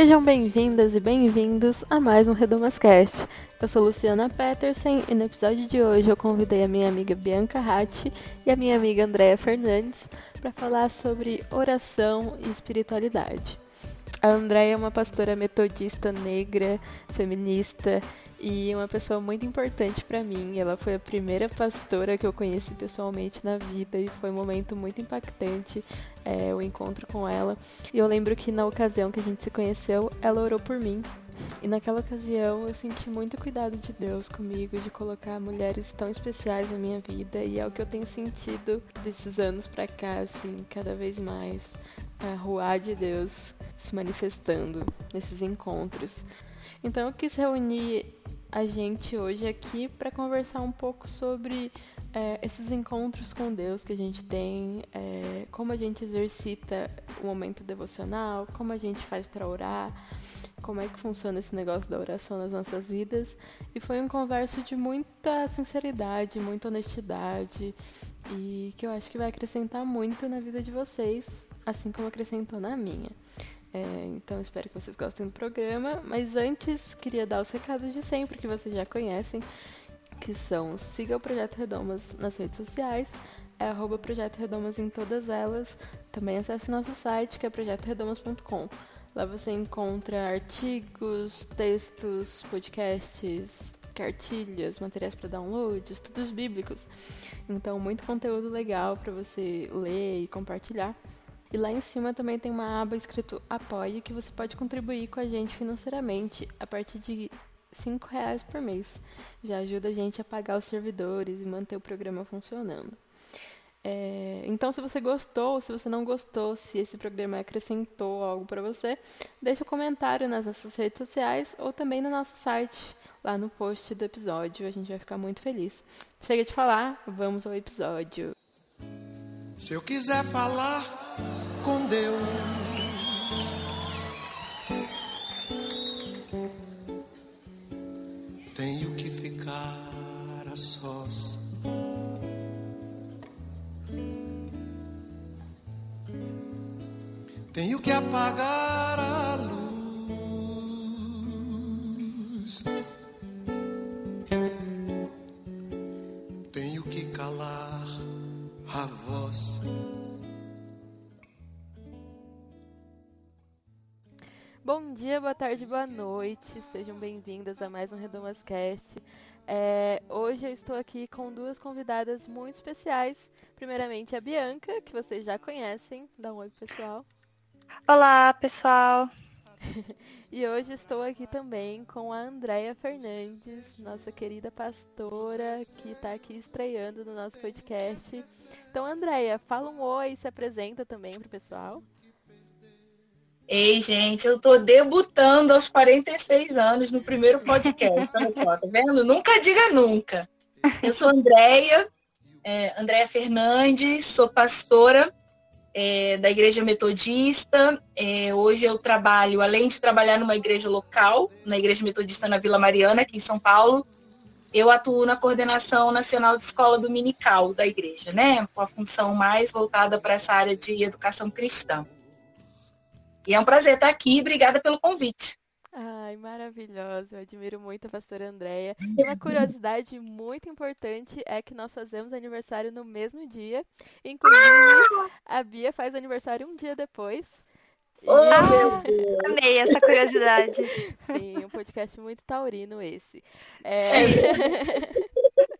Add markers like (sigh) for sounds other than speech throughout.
Sejam bem-vindas e bem-vindos a mais um Redomascast. Eu sou Luciana Peterson e no episódio de hoje eu convidei a minha amiga Bianca Ratti e a minha amiga Andréa Fernandes para falar sobre oração e espiritualidade. A Andréa é uma pastora metodista negra, feminista e uma pessoa muito importante para mim. Ela foi a primeira pastora que eu conheci pessoalmente na vida e foi um momento muito impactante é, o encontro com ela. E eu lembro que na ocasião que a gente se conheceu, ela orou por mim. E naquela ocasião eu senti muito cuidado de Deus comigo, de colocar mulheres tão especiais na minha vida, e é o que eu tenho sentido desses anos pra cá, assim, cada vez mais. A rua de Deus se manifestando nesses encontros. Então eu quis reunir a gente hoje aqui para conversar um pouco sobre é, esses encontros com Deus que a gente tem, é, como a gente exercita o momento devocional, como a gente faz para orar, como é que funciona esse negócio da oração nas nossas vidas. E foi um converso de muita sinceridade, muita honestidade e que eu acho que vai acrescentar muito na vida de vocês, assim como acrescentou na minha. É, então espero que vocês gostem do programa. Mas antes, queria dar os recados de sempre que vocês já conhecem, que são siga o Projeto Redomas nas redes sociais, é arroba Projeto Redomas em todas elas. Também acesse nosso site, que é projetoredomas.com. Lá você encontra artigos, textos, podcasts, cartilhas, materiais para download, estudos bíblicos. Então, muito conteúdo legal para você ler e compartilhar. E lá em cima também tem uma aba escrito Apoie, que você pode contribuir com a gente financeiramente a partir de R$ reais por mês. Já ajuda a gente a pagar os servidores e manter o programa funcionando. É, então, se você gostou, se você não gostou, se esse programa acrescentou algo para você, deixa um comentário nas nossas redes sociais ou também no nosso site, lá no post do episódio. A gente vai ficar muito feliz. Chega de falar, vamos ao episódio. Se eu quiser falar com Deus, tenho que ficar a sós. Tenho que apagar a luz. Tarde, boa noite. Sejam bem-vindas a mais um Redomascast. É, hoje eu estou aqui com duas convidadas muito especiais. Primeiramente a Bianca, que vocês já conhecem. Dá um oi, pessoal. Olá, pessoal. (laughs) e hoje estou aqui também com a Andréia Fernandes, nossa querida pastora, que está aqui estreando no nosso podcast. Então, Andréia, fala um oi, se apresenta também para o pessoal. Ei, gente, eu tô debutando aos 46 anos no primeiro podcast. Olha só, tá vendo? Nunca diga nunca. Eu sou Andréia, é, Andréia Fernandes, sou pastora é, da Igreja Metodista. É, hoje eu trabalho, além de trabalhar numa igreja local, na Igreja Metodista na Vila Mariana, aqui em São Paulo, eu atuo na coordenação nacional de escola dominical da igreja, né? Com a função mais voltada para essa área de educação cristã. E é um prazer estar aqui. Obrigada pelo convite. Ai, maravilhoso. Eu admiro muito a pastora Andréia. E uma curiosidade muito importante é que nós fazemos aniversário no mesmo dia. Inclusive, a Bia faz aniversário um dia depois. Oh, ah, (laughs) amei essa curiosidade. Sim, um podcast muito taurino esse. É...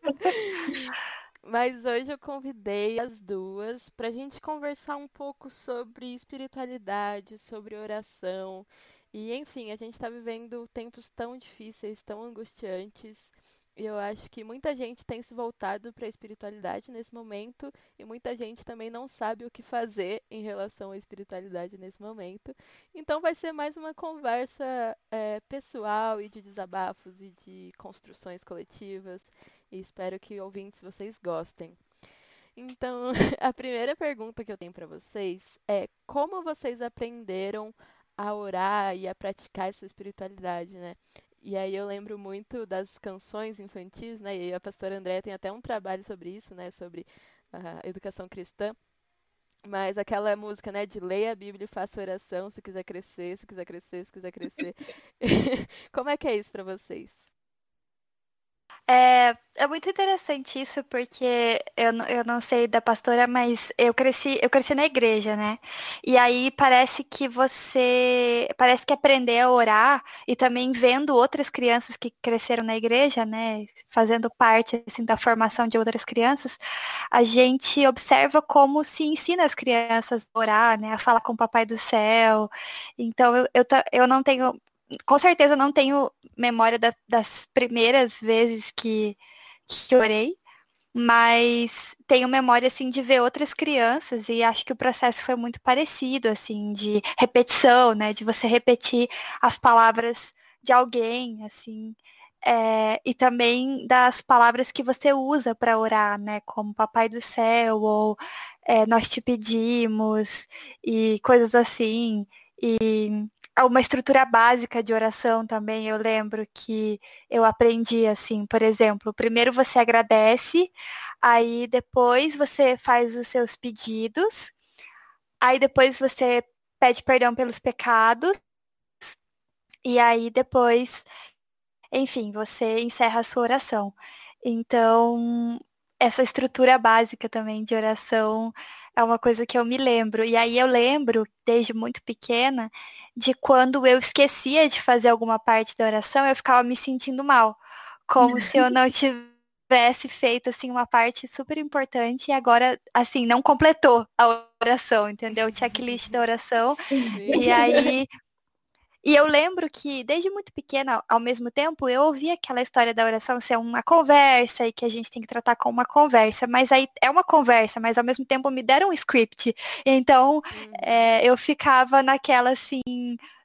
(laughs) Mas hoje eu convidei as duas para a gente conversar um pouco sobre espiritualidade, sobre oração. E, enfim, a gente está vivendo tempos tão difíceis, tão angustiantes. E eu acho que muita gente tem se voltado para a espiritualidade nesse momento e muita gente também não sabe o que fazer em relação à espiritualidade nesse momento. Então vai ser mais uma conversa é, pessoal e de desabafos e de construções coletivas e espero que ouvintes vocês gostem. Então, (laughs) a primeira pergunta que eu tenho para vocês é como vocês aprenderam a orar e a praticar essa espiritualidade, né? E aí eu lembro muito das canções infantis, né? E a pastora Andréa tem até um trabalho sobre isso, né? Sobre a educação cristã. Mas aquela música, né, de leia a Bíblia e faça oração, se quiser crescer, se quiser crescer, se quiser crescer. (laughs) Como é que é isso para vocês? É, é muito interessante isso, porque eu, eu não sei da pastora, mas eu cresci, eu cresci na igreja, né? E aí parece que você. Parece que aprender a orar e também vendo outras crianças que cresceram na igreja, né? Fazendo parte assim, da formação de outras crianças, a gente observa como se ensina as crianças a orar, né? A falar com o papai do céu. Então eu, eu, eu não tenho com certeza não tenho memória da, das primeiras vezes que, que orei, mas tenho memória assim de ver outras crianças e acho que o processo foi muito parecido assim de repetição, né, de você repetir as palavras de alguém, assim, é, e também das palavras que você usa para orar, né, como Papai do Céu ou é, Nós te pedimos e coisas assim. E uma estrutura básica de oração também, eu lembro que eu aprendi assim, por exemplo, primeiro você agradece, aí depois você faz os seus pedidos, aí depois você pede perdão pelos pecados, e aí depois, enfim, você encerra a sua oração. Então, essa estrutura básica também de oração é uma coisa que eu me lembro. E aí eu lembro, desde muito pequena, de quando eu esquecia de fazer alguma parte da oração, eu ficava me sentindo mal. Como se eu não tivesse feito, assim, uma parte super importante e agora, assim, não completou a oração, entendeu? O checklist da oração. E aí e eu lembro que, desde muito pequena, ao mesmo tempo, eu ouvia aquela história da oração ser uma conversa e que a gente tem que tratar como uma conversa. Mas aí é uma conversa, mas ao mesmo tempo me deram um script. Então hum. é, eu ficava naquela assim,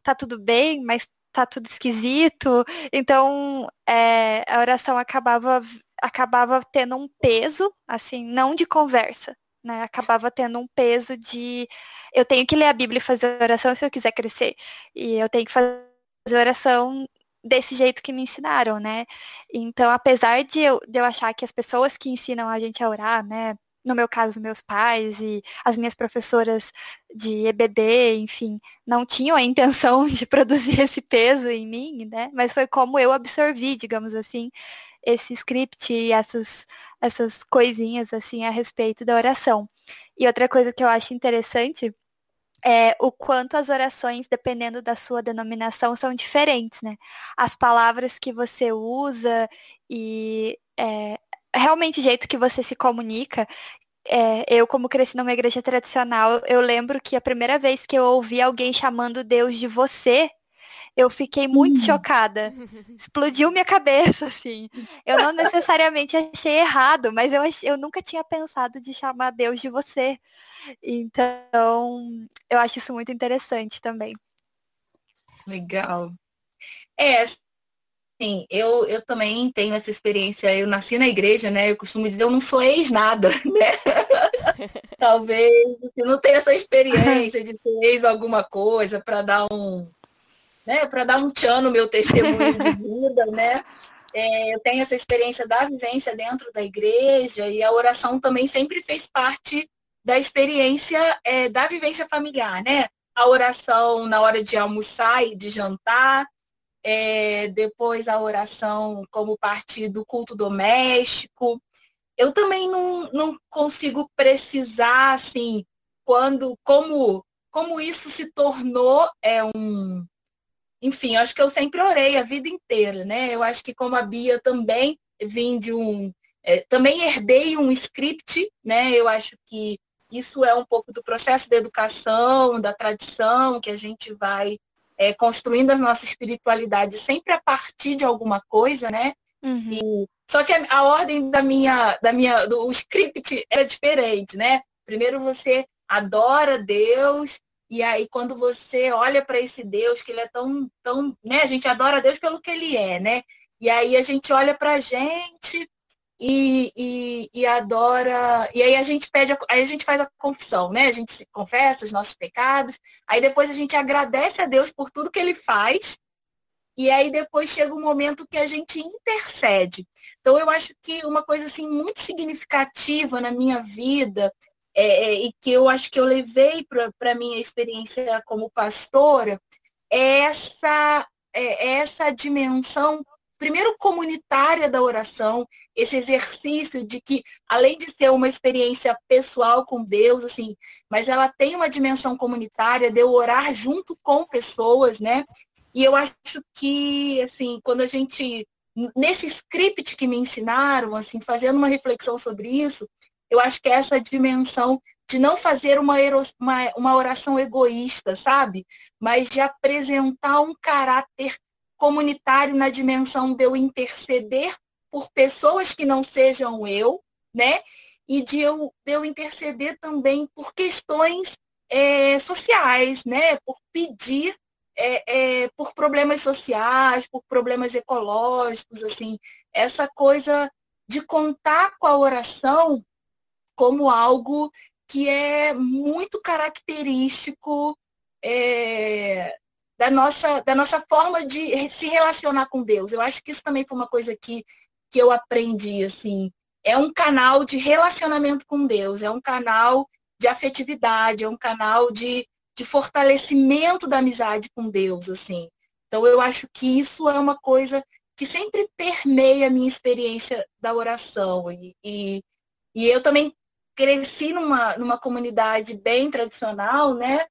tá tudo bem, mas tá tudo esquisito. Então é, a oração acabava, acabava tendo um peso, assim, não de conversa, né? Acabava tendo um peso de eu tenho que ler a Bíblia e fazer oração se eu quiser crescer. E eu tenho que fazer oração desse jeito que me ensinaram, né? Então, apesar de eu, de eu achar que as pessoas que ensinam a gente a orar, né? No meu caso, meus pais e as minhas professoras de EBD, enfim, não tinham a intenção (laughs) de produzir esse peso em mim, né? Mas foi como eu absorvi, digamos assim, esse script e essas, essas coisinhas assim a respeito da oração. E outra coisa que eu acho interessante é o quanto as orações, dependendo da sua denominação, são diferentes, né? As palavras que você usa e é, realmente o jeito que você se comunica. É, eu, como cresci numa igreja tradicional, eu lembro que a primeira vez que eu ouvi alguém chamando Deus de você, eu fiquei muito uhum. chocada. (laughs) Explodiu minha cabeça, assim. Eu não necessariamente achei errado, mas eu, ach... eu nunca tinha pensado de chamar Deus de você. Então, eu acho isso muito interessante também. Legal. É, Sim, eu, eu também tenho essa experiência. Eu nasci na igreja, né? Eu costumo dizer, eu não sou ex-nada, (laughs) né? Talvez você não tenha essa experiência de ter ex alguma coisa para dar um, né, para dar um tchan no meu testemunho de vida, né? É, eu tenho essa experiência da vivência dentro da igreja e a oração também sempre fez parte da experiência é, da vivência familiar, né? A oração na hora de almoçar e de jantar, é, depois a oração como parte do culto doméstico. Eu também não, não consigo precisar, assim, quando, como, como isso se tornou é, um, enfim, acho que eu sempre orei a vida inteira, né? Eu acho que como a Bia também vim de um, é, também herdei um script, né? Eu acho que isso é um pouco do processo da educação, da tradição, que a gente vai é, construindo a nossa espiritualidade sempre a partir de alguma coisa, né? Uhum. E, só que a, a, ordem da minha, da minha, do script era diferente, né? Primeiro você adora Deus, e aí, quando você olha para esse Deus, que ele é tão, tão, né? A gente adora Deus pelo que ele é, né? E aí a gente olha para a gente e, e, e, adora. E aí a gente pede, a, aí a gente faz a confissão, né? A gente confessa os nossos pecados, aí depois a gente agradece a Deus por tudo que ele faz, e aí depois chega um momento que a gente intercede. Então eu acho que uma coisa assim muito significativa na minha vida é, é e que eu acho que eu levei para a minha experiência como pastora é essa, é, é essa dimensão primeiro comunitária da oração, esse exercício de que, além de ser uma experiência pessoal com Deus, assim, mas ela tem uma dimensão comunitária de eu orar junto com pessoas, né? E eu acho que, assim, quando a gente, nesse script que me ensinaram, assim, fazendo uma reflexão sobre isso, eu acho que é essa dimensão de não fazer uma, uma, uma oração egoísta, sabe? Mas de apresentar um caráter comunitário na dimensão de eu interceder por pessoas que não sejam eu, né? E de eu, de eu interceder também por questões é, sociais, né? Por pedir é, é, por problemas sociais, por problemas ecológicos, assim, essa coisa de contar com a oração como algo que é muito característico é, da nossa, da nossa forma de se relacionar com Deus. Eu acho que isso também foi uma coisa que, que eu aprendi, assim. É um canal de relacionamento com Deus, é um canal de afetividade, é um canal de, de fortalecimento da amizade com Deus, assim. Então eu acho que isso é uma coisa que sempre permeia a minha experiência da oração. E, e, e eu também cresci numa, numa comunidade bem tradicional, né?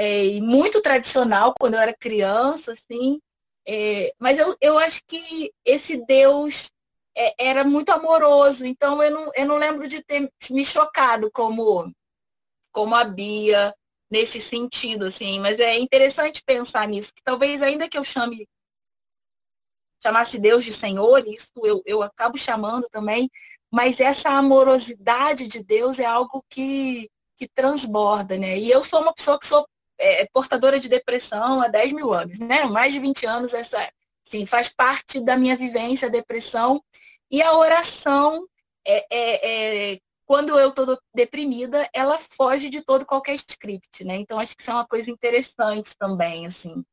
é, muito tradicional quando eu era criança, assim. É, mas eu, eu acho que esse Deus é, era muito amoroso, então eu não, eu não lembro de ter me chocado como, como a Bia nesse sentido, assim. Mas é interessante pensar nisso, que talvez ainda que eu chame chamasse Deus de Senhor, isso eu, eu acabo chamando também, mas essa amorosidade de Deus é algo que, que transborda, né? E eu sou uma pessoa que sou é, portadora de depressão há 10 mil anos, né? Mais de 20 anos, essa sim, faz parte da minha vivência a depressão. E a oração, é, é, é quando eu estou deprimida, ela foge de todo qualquer script, né? Então acho que isso é uma coisa interessante também, assim,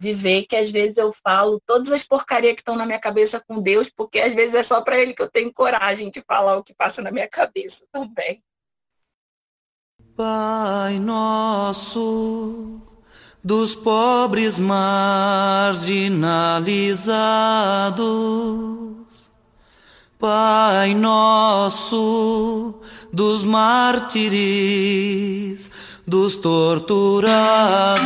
de ver que às vezes eu falo todas as porcarias que estão na minha cabeça com Deus, porque às vezes é só para Ele que eu tenho coragem de falar o que passa na minha cabeça também. Pai nosso, dos pobres marginalizados, Pai nosso, dos mártires, dos torturados.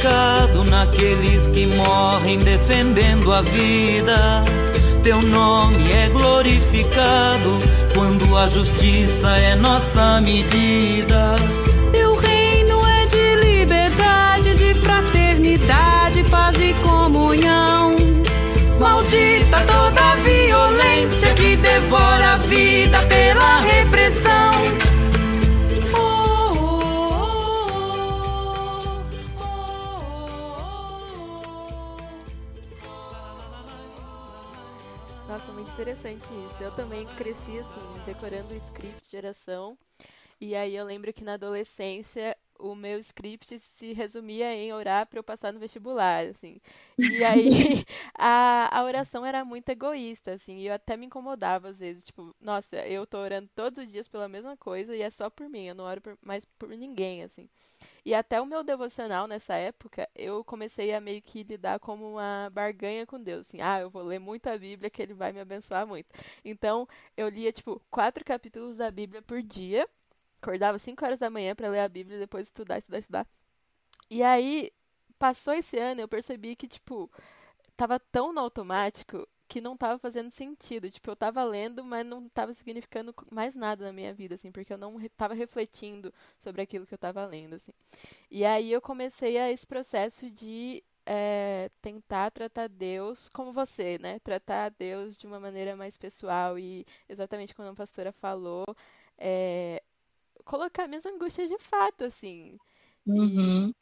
Santificado naqueles que morrem defendendo a vida. Teu nome é glorificado quando a justiça é nossa medida. Teu reino é de liberdade, de fraternidade, paz e comunhão. Maldita toda isso. Eu também cresci assim, decorando o script de oração. E aí eu lembro que na adolescência o meu script se resumia em orar para eu passar no vestibular, assim. E aí (laughs) a, a oração era muito egoísta, assim, e eu até me incomodava às vezes, tipo, nossa, eu tô orando todos os dias pela mesma coisa e é só por mim, eu não oro por, mais por ninguém, assim. E até o meu devocional nessa época, eu comecei a meio que lidar como uma barganha com Deus. Assim, ah, eu vou ler muito a Bíblia que ele vai me abençoar muito. Então, eu lia, tipo, quatro capítulos da Bíblia por dia. Acordava 5 horas da manhã para ler a Bíblia e depois estudar, estudar, estudar. E aí, passou esse ano, eu percebi que, tipo, tava tão no automático que não estava fazendo sentido. Tipo, eu estava lendo, mas não estava significando mais nada na minha vida, assim, porque eu não estava refletindo sobre aquilo que eu estava lendo, assim. E aí eu comecei a esse processo de é, tentar tratar Deus como você, né? Tratar Deus de uma maneira mais pessoal e exatamente como a pastora falou, é, colocar minhas angústias de fato, assim. Uhum.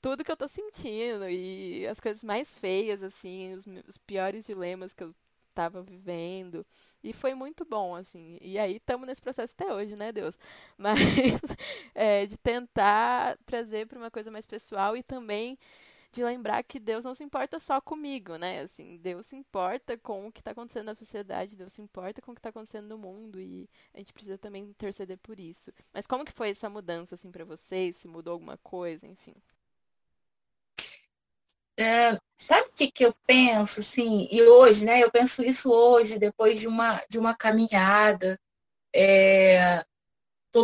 Tudo que eu tô sentindo e as coisas mais feias, assim, os, os piores dilemas que eu tava vivendo. E foi muito bom, assim. E aí estamos nesse processo até hoje, né, Deus? (laughs) Mas é, de tentar trazer para uma coisa mais pessoal e também de lembrar que Deus não se importa só comigo, né? Assim, Deus se importa com o que está acontecendo na sociedade, Deus se importa com o que está acontecendo no mundo e a gente precisa também interceder por isso. Mas como que foi essa mudança assim para vocês? Se mudou alguma coisa, enfim? É, sabe o que, que eu penso, assim, e hoje, né, eu penso isso hoje, depois de uma, de uma caminhada, é,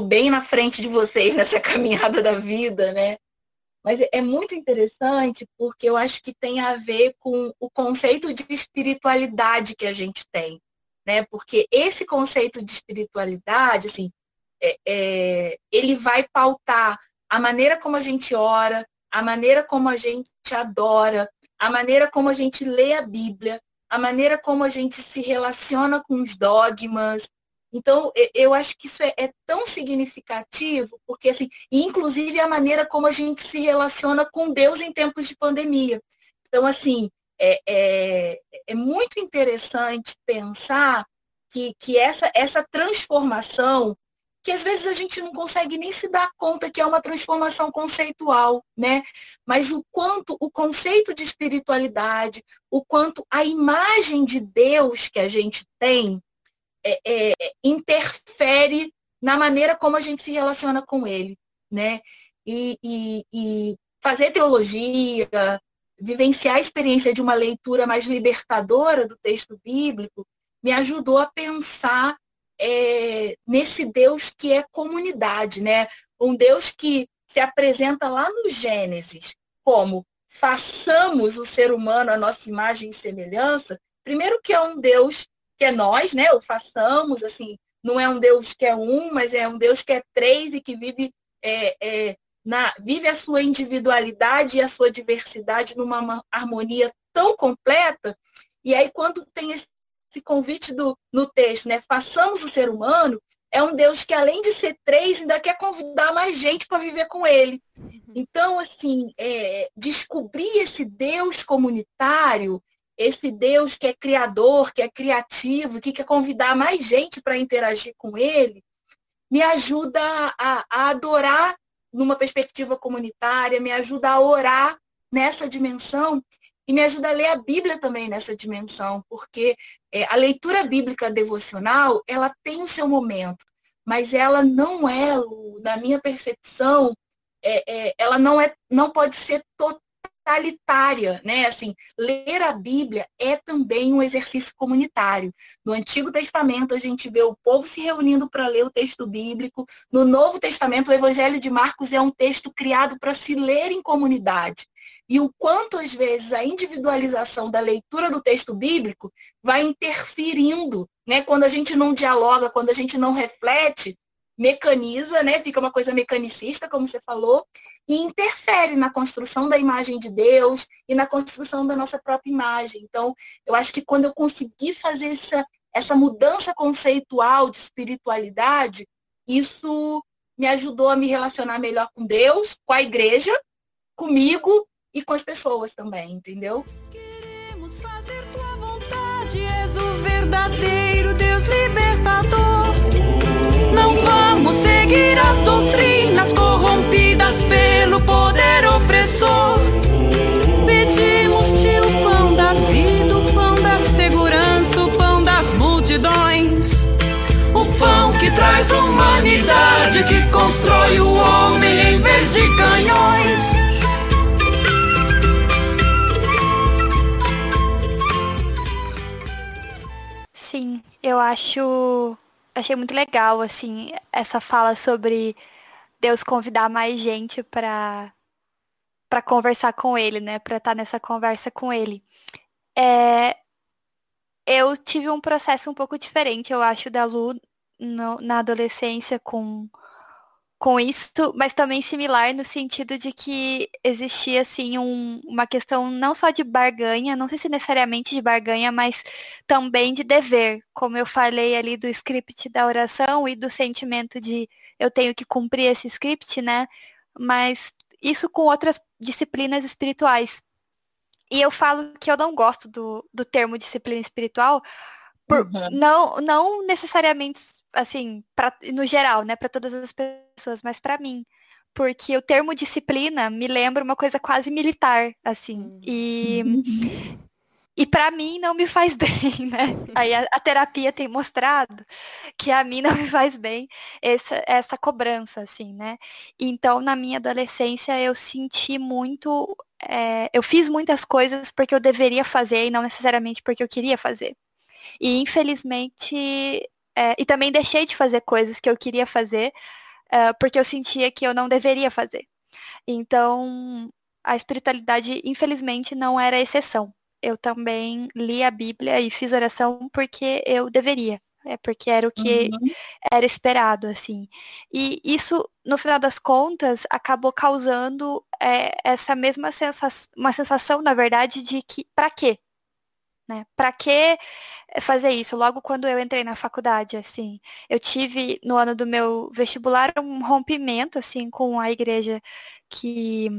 bem na frente de vocês nessa (laughs) caminhada da vida, né, mas é muito interessante porque eu acho que tem a ver com o conceito de espiritualidade que a gente tem, né? Porque esse conceito de espiritualidade, assim, é, é, ele vai pautar a maneira como a gente ora, a maneira como a gente adora, a maneira como a gente lê a Bíblia, a maneira como a gente se relaciona com os dogmas, então, eu acho que isso é, é, tão significativo, porque, assim, inclusive a maneira como a gente se relaciona com Deus em tempos de pandemia. Então, assim, é, é, é muito interessante pensar que, que essa, essa transformação, que às vezes a gente não consegue nem se dar conta que é uma transformação conceitual, né? Mas o quanto o conceito de espiritualidade, o quanto a imagem de Deus que a gente tem, é, é, interfere na maneira como a gente se relaciona com ele, né? E, e, e, fazer teologia, vivenciar a experiência de uma leitura mais libertadora do texto bíblico, me ajudou a pensar é, nesse Deus que é comunidade, né? Um Deus que se apresenta lá no Gênesis como façamos o ser humano a nossa imagem e semelhança, primeiro que é um Deus que é nós, né? O façamos, assim, não é um Deus que é um, mas é um Deus que é três e que vive, é, é, na, vive a sua individualidade e a sua diversidade numa harmonia tão completa. E aí, quando tem esse, esse convite do, no texto, né? Façamos o ser humano, é um Deus que, além de ser três, ainda quer convidar mais gente para viver com ele. Uhum. Então, assim, é, descobrir esse Deus comunitário esse Deus que é criador, que é criativo, que quer convidar mais gente para interagir com ele, me ajuda a, a, adorar numa perspectiva comunitária, me ajuda a orar nessa dimensão e me ajuda a ler a Bíblia também nessa dimensão, porque é, a leitura bíblica devocional, ela tem o seu momento, mas ela não é, na minha percepção, é, é, ela não, é, não pode ser total totalitária, né? Assim, ler a Bíblia é também um exercício comunitário. No Antigo Testamento a gente vê o povo se reunindo para ler o texto bíblico. No Novo Testamento o Evangelho de Marcos é um texto criado para se ler em comunidade. E o quanto às vezes a individualização da leitura do texto bíblico vai interferindo, né? Quando a gente não dialoga, quando a gente não reflete, mecaniza, né? Fica uma coisa mecanicista, como você falou, e interfere na construção da imagem de Deus e na construção da nossa própria imagem. Então, eu acho que quando eu consegui fazer essa, essa mudança conceitual de espiritualidade, isso me ajudou a me relacionar melhor com Deus, com a igreja, comigo e com as pessoas também, entendeu? Queremos fazer tua vontade, és o verdadeiro Deus libertador. Não vamos seguir as doutrinas corrompidas pelo poder opressor. Pedimos-te o pão da vida, o pão da segurança, o pão das multidões. O pão que traz humanidade, que constrói o homem em vez de canhões. Eu acho achei muito legal, assim, essa fala sobre Deus convidar mais gente para para conversar com ele, né? Para estar tá nessa conversa com ele. É, eu tive um processo um pouco diferente, eu acho, da Lu no, na adolescência com com isso, mas também similar no sentido de que existia assim um, uma questão não só de barganha, não sei se necessariamente de barganha, mas também de dever, como eu falei ali do script da oração e do sentimento de eu tenho que cumprir esse script, né? Mas isso com outras disciplinas espirituais. E eu falo que eu não gosto do, do termo disciplina espiritual, por, uhum. não, não necessariamente assim, pra, no geral, né, para todas as pessoas, mas para mim, porque o termo disciplina me lembra uma coisa quase militar, assim, hum. e (laughs) e para mim não me faz (laughs) bem, né? Aí a, a, terapia tem mostrado que a mim não me faz bem essa, essa cobrança, assim, né? Então, na minha adolescência, eu senti muito. É, eu fiz muitas coisas porque eu deveria fazer e não necessariamente porque eu queria fazer. E infelizmente é, e também deixei de fazer coisas que eu queria fazer é, porque eu sentia que eu não deveria fazer. Então, a espiritualidade, infelizmente, não era exceção. Eu também li a Bíblia e fiz oração porque eu deveria. É porque era o que uhum. era esperado, assim. E isso, no final das contas, acabou causando é, essa mesma sensação, uma sensação, na verdade, de que, para quê? Né? Para que fazer isso? Logo quando eu entrei na faculdade, assim, eu tive no ano do meu vestibular um rompimento assim com a igreja que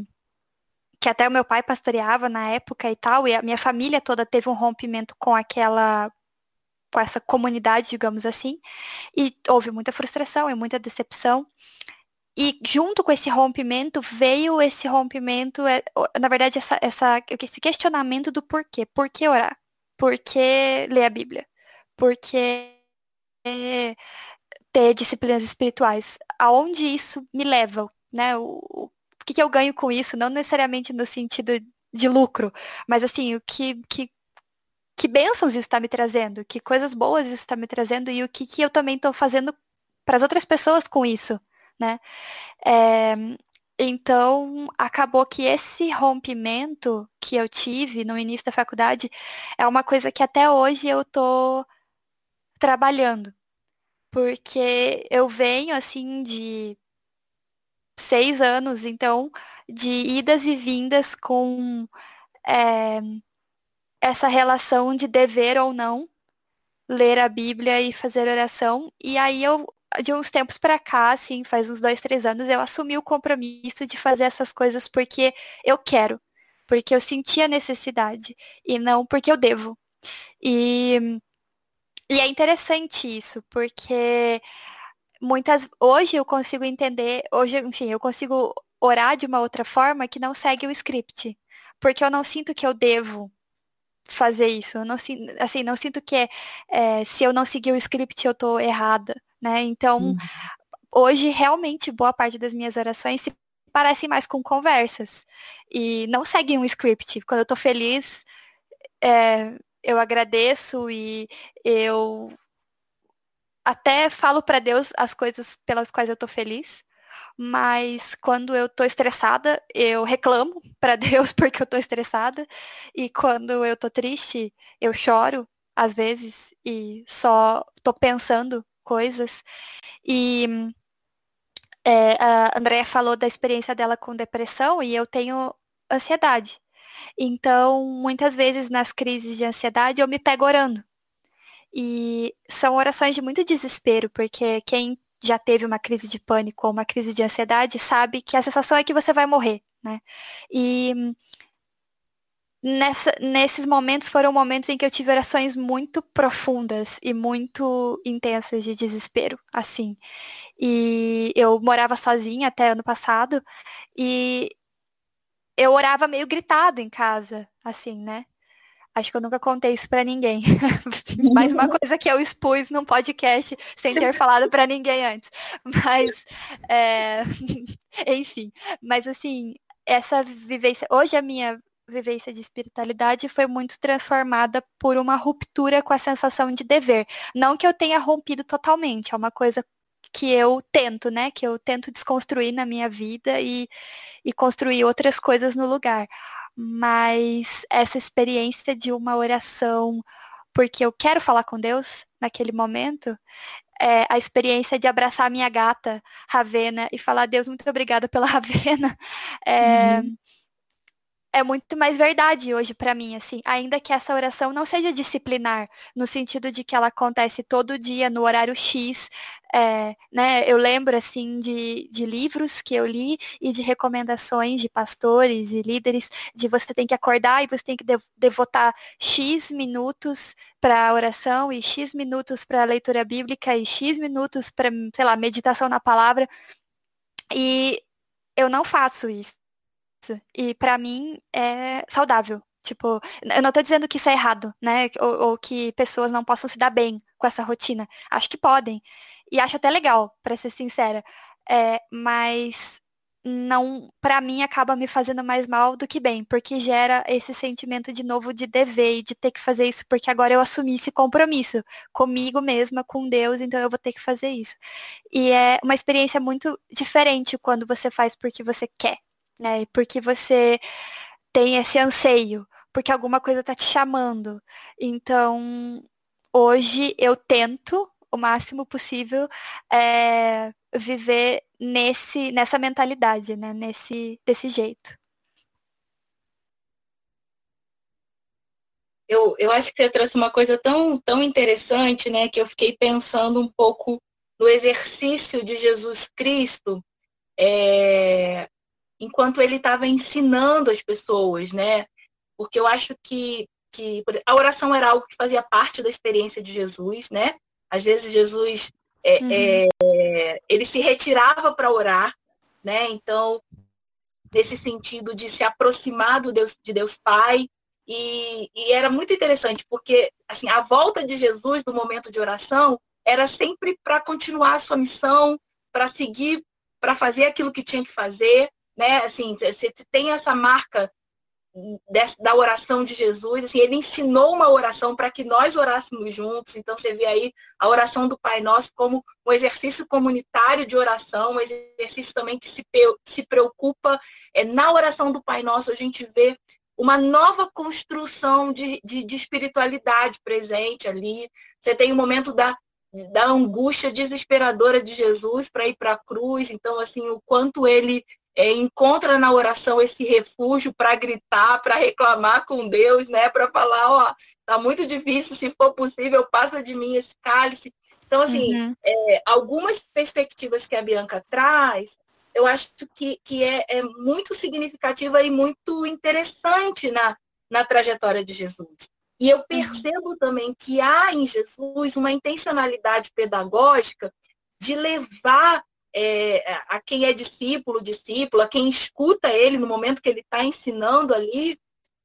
que até o meu pai pastoreava na época e tal, e a minha família toda teve um rompimento com aquela com essa comunidade, digamos assim, e houve muita frustração e muita decepção. E junto com esse rompimento veio esse rompimento, é, na verdade, essa, essa, esse questionamento do porquê. Por que orar? Por que ler a Bíblia? Por que ter disciplinas espirituais? Aonde isso me leva? Né? O, o que, que eu ganho com isso? Não necessariamente no sentido de lucro, mas assim, o que, que, que bênçãos isso está me trazendo? Que coisas boas isso está me trazendo? E o que, que eu também estou fazendo para as outras pessoas com isso? Né? É, então, acabou que esse rompimento que eu tive no início da faculdade é uma coisa que até hoje eu tô trabalhando. Porque eu venho, assim, de seis anos, então, de idas e vindas com é, essa relação de dever ou não ler a Bíblia e fazer oração. E aí eu de uns tempos para cá, assim, faz uns dois, três anos, eu assumi o compromisso de fazer essas coisas porque eu quero, porque eu senti a necessidade e não porque eu devo. E, e é interessante isso, porque muitas hoje eu consigo entender, hoje, enfim, eu consigo orar de uma outra forma que não segue o script, porque eu não sinto que eu devo fazer isso. Eu não, assim, não sinto que é, é, se eu não seguir o script eu tô errada né? Então, uhum. hoje realmente boa parte das minhas orações se parecem mais com conversas e não seguem um script. Quando eu tô feliz, é, eu agradeço e eu até falo para Deus as coisas pelas quais eu tô feliz. Mas quando eu tô estressada, eu reclamo (laughs) para Deus porque eu tô estressada. E quando eu tô triste, eu choro às vezes e só tô pensando coisas. E é, a Andrea falou da experiência dela com depressão e eu tenho ansiedade. Então, muitas vezes nas crises de ansiedade eu me pego orando. E são orações de muito desespero, porque quem já teve uma crise de pânico ou uma crise de ansiedade sabe que a sensação é que você vai morrer, né? E nessa, nesses momentos foram momentos em que eu tive orações muito profundas e muito intensas de desespero, assim. E eu morava sozinha até ano passado e eu orava meio gritado em casa, assim, né? Acho que eu nunca contei isso para ninguém. (laughs) Mais uma coisa que eu expus num podcast sem ter (laughs) falado para ninguém antes. Mas, é... (laughs) enfim. Mas, assim, essa vivência. Hoje a minha vivência de espiritualidade foi muito transformada por uma ruptura com a sensação de dever. Não que eu tenha rompido totalmente, é uma coisa que eu tento, né? Que eu tento desconstruir na minha vida e, e construir outras coisas no lugar. Mas essa experiência de uma oração porque eu quero falar com Deus naquele momento, é, a experiência de abraçar a minha gata, Ravena, e falar, Deus, muito obrigada pela (laughs) Ravena. É, uhum é muito mais verdade hoje para mim, assim, ainda que essa oração não seja disciplinar, no sentido de que ela acontece todo dia no horário X, é, né? Eu lembro assim de, de livros que eu li e de recomendações de pastores e líderes de você tem que acordar e você tem que devotar X minutos para oração e X minutos para leitura bíblica e X minutos para, sei lá, meditação na palavra. E eu não faço isso. E para mim é saudável. Tipo, eu não tô dizendo que isso é errado, né? Ou, ou, que pessoas não possam se dar bem com essa rotina. Acho que podem. E acho até legal, para ser sincera. É, mas não, para mim, acaba me fazendo mais mal do que bem, porque gera esse sentimento de novo de dever e de ter que fazer isso, porque agora eu assumi esse compromisso comigo mesma, com Deus, então eu vou ter que fazer isso. E é uma experiência muito diferente quando você faz porque você quer, né? Porque você tem esse anseio, porque alguma coisa está te chamando. Então, hoje eu tento o máximo possível é, viver nesse, nessa mentalidade, né? Nesse, desse jeito. Eu, eu acho que você trouxe uma coisa tão, tão interessante, né? Que eu fiquei pensando um pouco no exercício de Jesus Cristo é, enquanto ele estava ensinando as pessoas, né? Porque eu acho que, que a oração era algo que fazia parte da experiência de Jesus, né? Às vezes Jesus é, uhum. é, ele se retirava para orar, né? Então, nesse sentido de se aproximar do Deus, de Deus Pai, e, e, era muito interessante, porque assim, a volta de Jesus no momento de oração era sempre para continuar a sua missão, para seguir, para fazer aquilo que tinha que fazer, né? Assim, você tem essa marca da oração de Jesus, assim, ele ensinou uma oração para que nós orássemos juntos. Então você vê aí a oração do Pai Nosso como um exercício comunitário de oração, um exercício também que se, se preocupa é, na oração do Pai Nosso a gente vê uma nova construção de, de, de espiritualidade presente ali. Você tem o momento da, da angústia desesperadora de Jesus para ir para a cruz. Então, assim, o quanto ele é, encontra na oração esse refúgio para gritar, para reclamar com Deus, né? Para falar, ó, tá muito difícil, se for possível, passa de mim esse cálice. Então, assim, uhum. é, algumas perspectivas que a Bianca traz, eu acho que, que é, é muito significativa e muito interessante na, na trajetória de Jesus. E eu uhum. percebo uhum. também que há em Jesus uma intencionalidade pedagógica de levar é, a quem é discípulo, discípula, quem escuta ele no momento que ele está ensinando ali,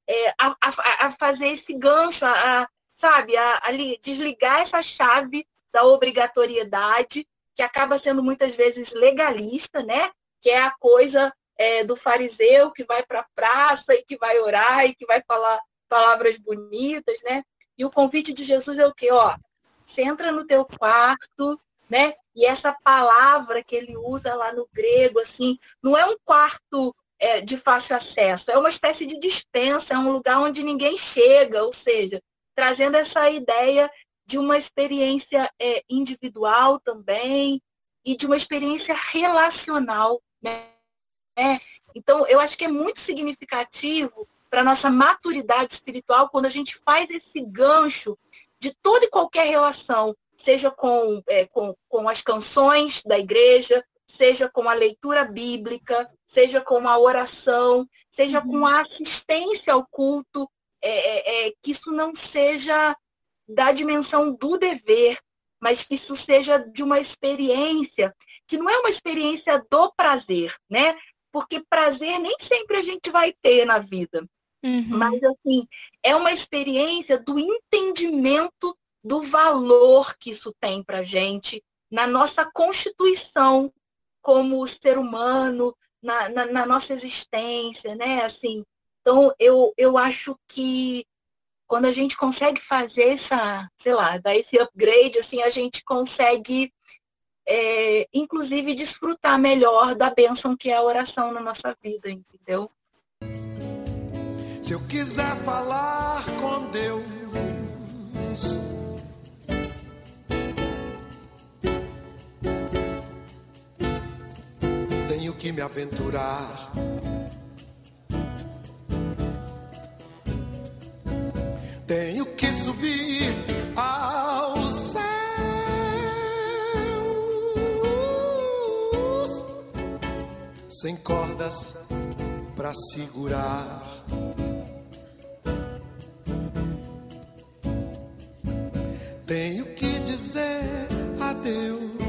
é, a, a, a, fazer esse gancho, a, sabe, a, a, desligar essa chave da obrigatoriedade, que acaba sendo muitas vezes legalista, né? Que é a coisa é, do fariseu que vai para a praça e que vai orar e que vai falar palavras bonitas, né? E o convite de Jesus é o quê? Ó, você entra no teu quarto, né? E essa palavra que ele usa lá no grego, assim, não é um quarto é, de fácil acesso, é uma espécie de dispensa, é um lugar onde ninguém chega, ou seja, trazendo essa ideia de uma experiência é, individual também e de uma experiência relacional, né? É, então, eu acho que é muito significativo para nossa maturidade espiritual quando a gente faz esse gancho de toda e qualquer relação seja com, é, com, com as canções da igreja, seja com a leitura bíblica, seja com a oração, seja com a assistência ao culto, é, é, é, que isso não seja da dimensão do dever, mas que isso seja de uma experiência, que não é uma experiência do prazer, né? Porque prazer nem sempre a gente vai ter na vida. Uhum. Mas, assim, é uma experiência do entendimento do valor que isso tem para a gente na nossa constituição como ser humano, na, na, na, nossa existência, né? Assim, então eu, eu acho que quando a gente consegue fazer essa, sei lá, dar esse upgrade, assim, a gente consegue é, inclusive desfrutar melhor da bênção que é a oração na nossa vida, entendeu? Se eu quiser falar com Deus que me aventurar. Tenho que subir aos céus sem cordas para segurar. Tenho que dizer adeus.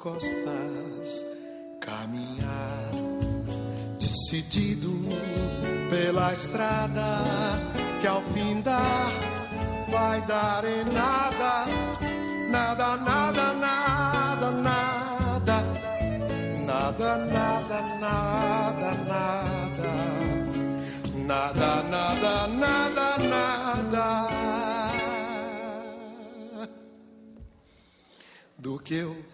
Costas, caminhar decidido pela estrada que ao fim dar vai dar em nada, nada, nada, nada, nada, nada, nada, nada, nada, nada, nada, nada, nada do que eu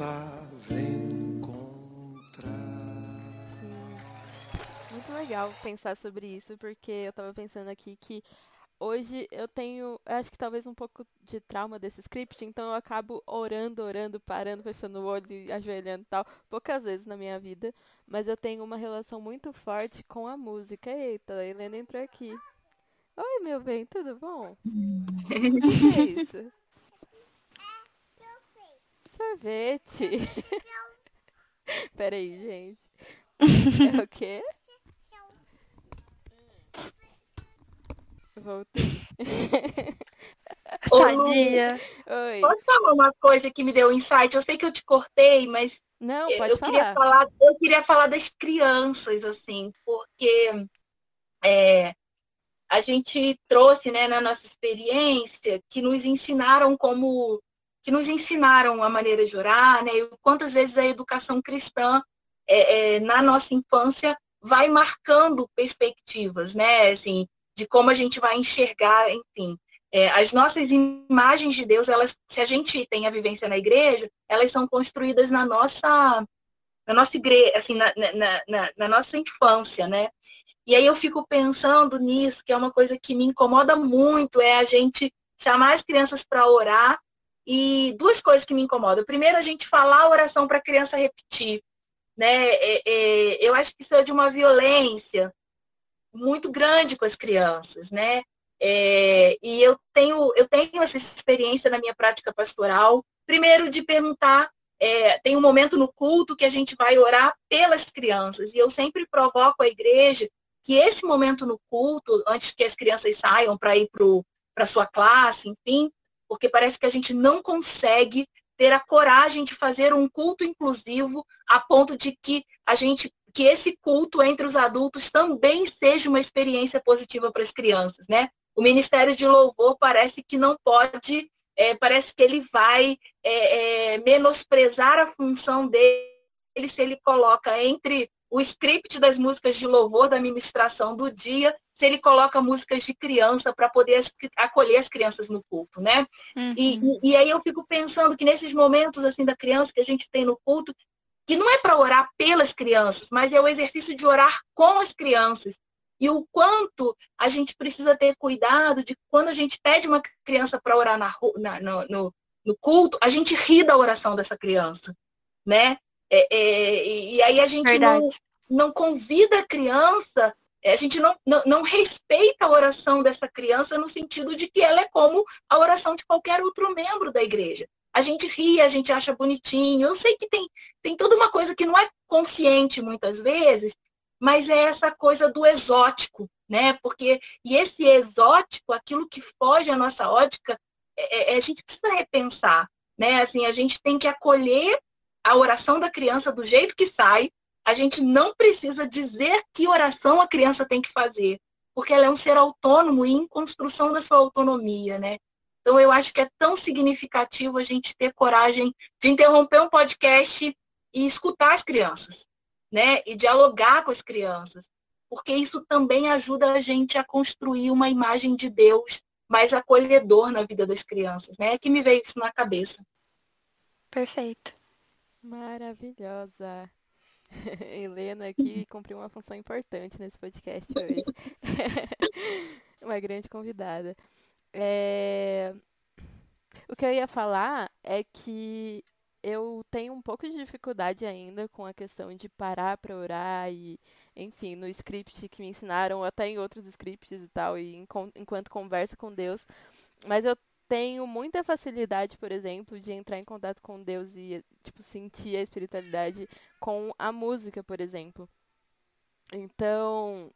pensava encontrar. Sim. Muito legal pensar sobre isso, porque eu tava pensando aqui que hoje eu tenho, acho que talvez um pouco de trauma desse script, então eu acabo orando, orando, parando, fechando o olho e ajoelhando e tal, poucas vezes na minha vida, mas eu tenho uma relação muito forte com a música. Eita, a Helena entrou aqui. Oi, meu bem, tudo bom? O que é isso? Sorvete. (laughs) Peraí, gente. (laughs) É o quê? Voltei. Tadinha. Oi. Posso falar uma coisa que me deu insight? Eu sei que eu te cortei, mas Não, eu- pode eu queria falar. falar, eu queria falar das crianças, assim, porque é, a gente trouxe, né, na nossa experiência, que nos ensinaram como, que nos ensinaram a maneira de orar, né, e quantas vezes a educação cristã é, é, na nossa infância vai marcando perspectivas, né, assim, de como a gente vai enxergar, enfim. É, as nossas imagens de Deus, elas, se a gente tem a vivência na igreja, elas são construídas na nossa, na nossa igreja, assim, na, na, na, na nossa infância, né? E aí eu fico pensando nisso, que é uma coisa que me incomoda muito, é a gente chamar as crianças para orar. E duas coisas que me incomodam. Primeiro, a gente falar a oração para a criança repetir. Né? É, é, eu acho que isso é de uma violência muito grande com as crianças, né? É, e eu tenho, eu tenho essa experiência na minha prática pastoral. Primeiro, de perguntar, é, tem um momento no culto que a gente vai orar pelas crianças, e eu sempre provoco a igreja que esse momento no culto, antes que as crianças saiam para ir para sua classe, enfim, porque parece que a gente não consegue ter a coragem de fazer um culto inclusivo a ponto de que a gente que esse culto entre os adultos também seja uma experiência positiva para as crianças, né? O Ministério de Louvor parece que não pode, é, parece que ele vai é, é, menosprezar a função dele se ele coloca entre o script das músicas de louvor da ministração do dia, se ele coloca músicas de criança para poder as, acolher as crianças no culto, né? Uhum. E, e, aí eu fico pensando que nesses momentos assim da criança que a gente tem no culto, que não é para orar pelas crianças, mas é o exercício de orar com as crianças. E o quanto a gente precisa ter cuidado de quando a gente pede uma criança para orar na, na, no, no, no, culto, a gente ri da oração dessa criança, né? É, é, e aí a gente não, não, convida a criança, a gente não, não, não respeita a oração dessa criança no sentido de que ela é como a oração de qualquer outro membro da igreja a gente ri, a gente acha bonitinho. Eu sei que tem, tem toda uma coisa que não é consciente muitas vezes, mas é essa coisa do exótico, né? Porque, e esse exótico, aquilo que foge à nossa ótica, é, é, a gente precisa repensar, né? Assim, a gente tem que acolher a oração da criança do jeito que sai, a gente não precisa dizer que oração a criança tem que fazer, porque ela é um ser autônomo e em construção da sua autonomia, né? Então, eu acho que é tão significativo a gente ter coragem de interromper um podcast e escutar as crianças, né? E dialogar com as crianças, porque isso também ajuda a gente a construir uma imagem de Deus mais acolhedor na vida das crianças, né? É que me veio isso na cabeça. Perfeito. Maravilhosa. (laughs) Helena aqui cumpriu uma função importante nesse podcast hoje. (laughs) uma grande convidada. É... o que eu ia falar é que eu tenho um pouco de dificuldade ainda com a questão de parar para orar e, enfim, no script que me ensinaram, até em outros scripts e tal, e enquanto converso com Deus. Mas eu tenho muita facilidade, por exemplo, de entrar em contato com Deus e, tipo, sentir a espiritualidade com a música, por exemplo. Então,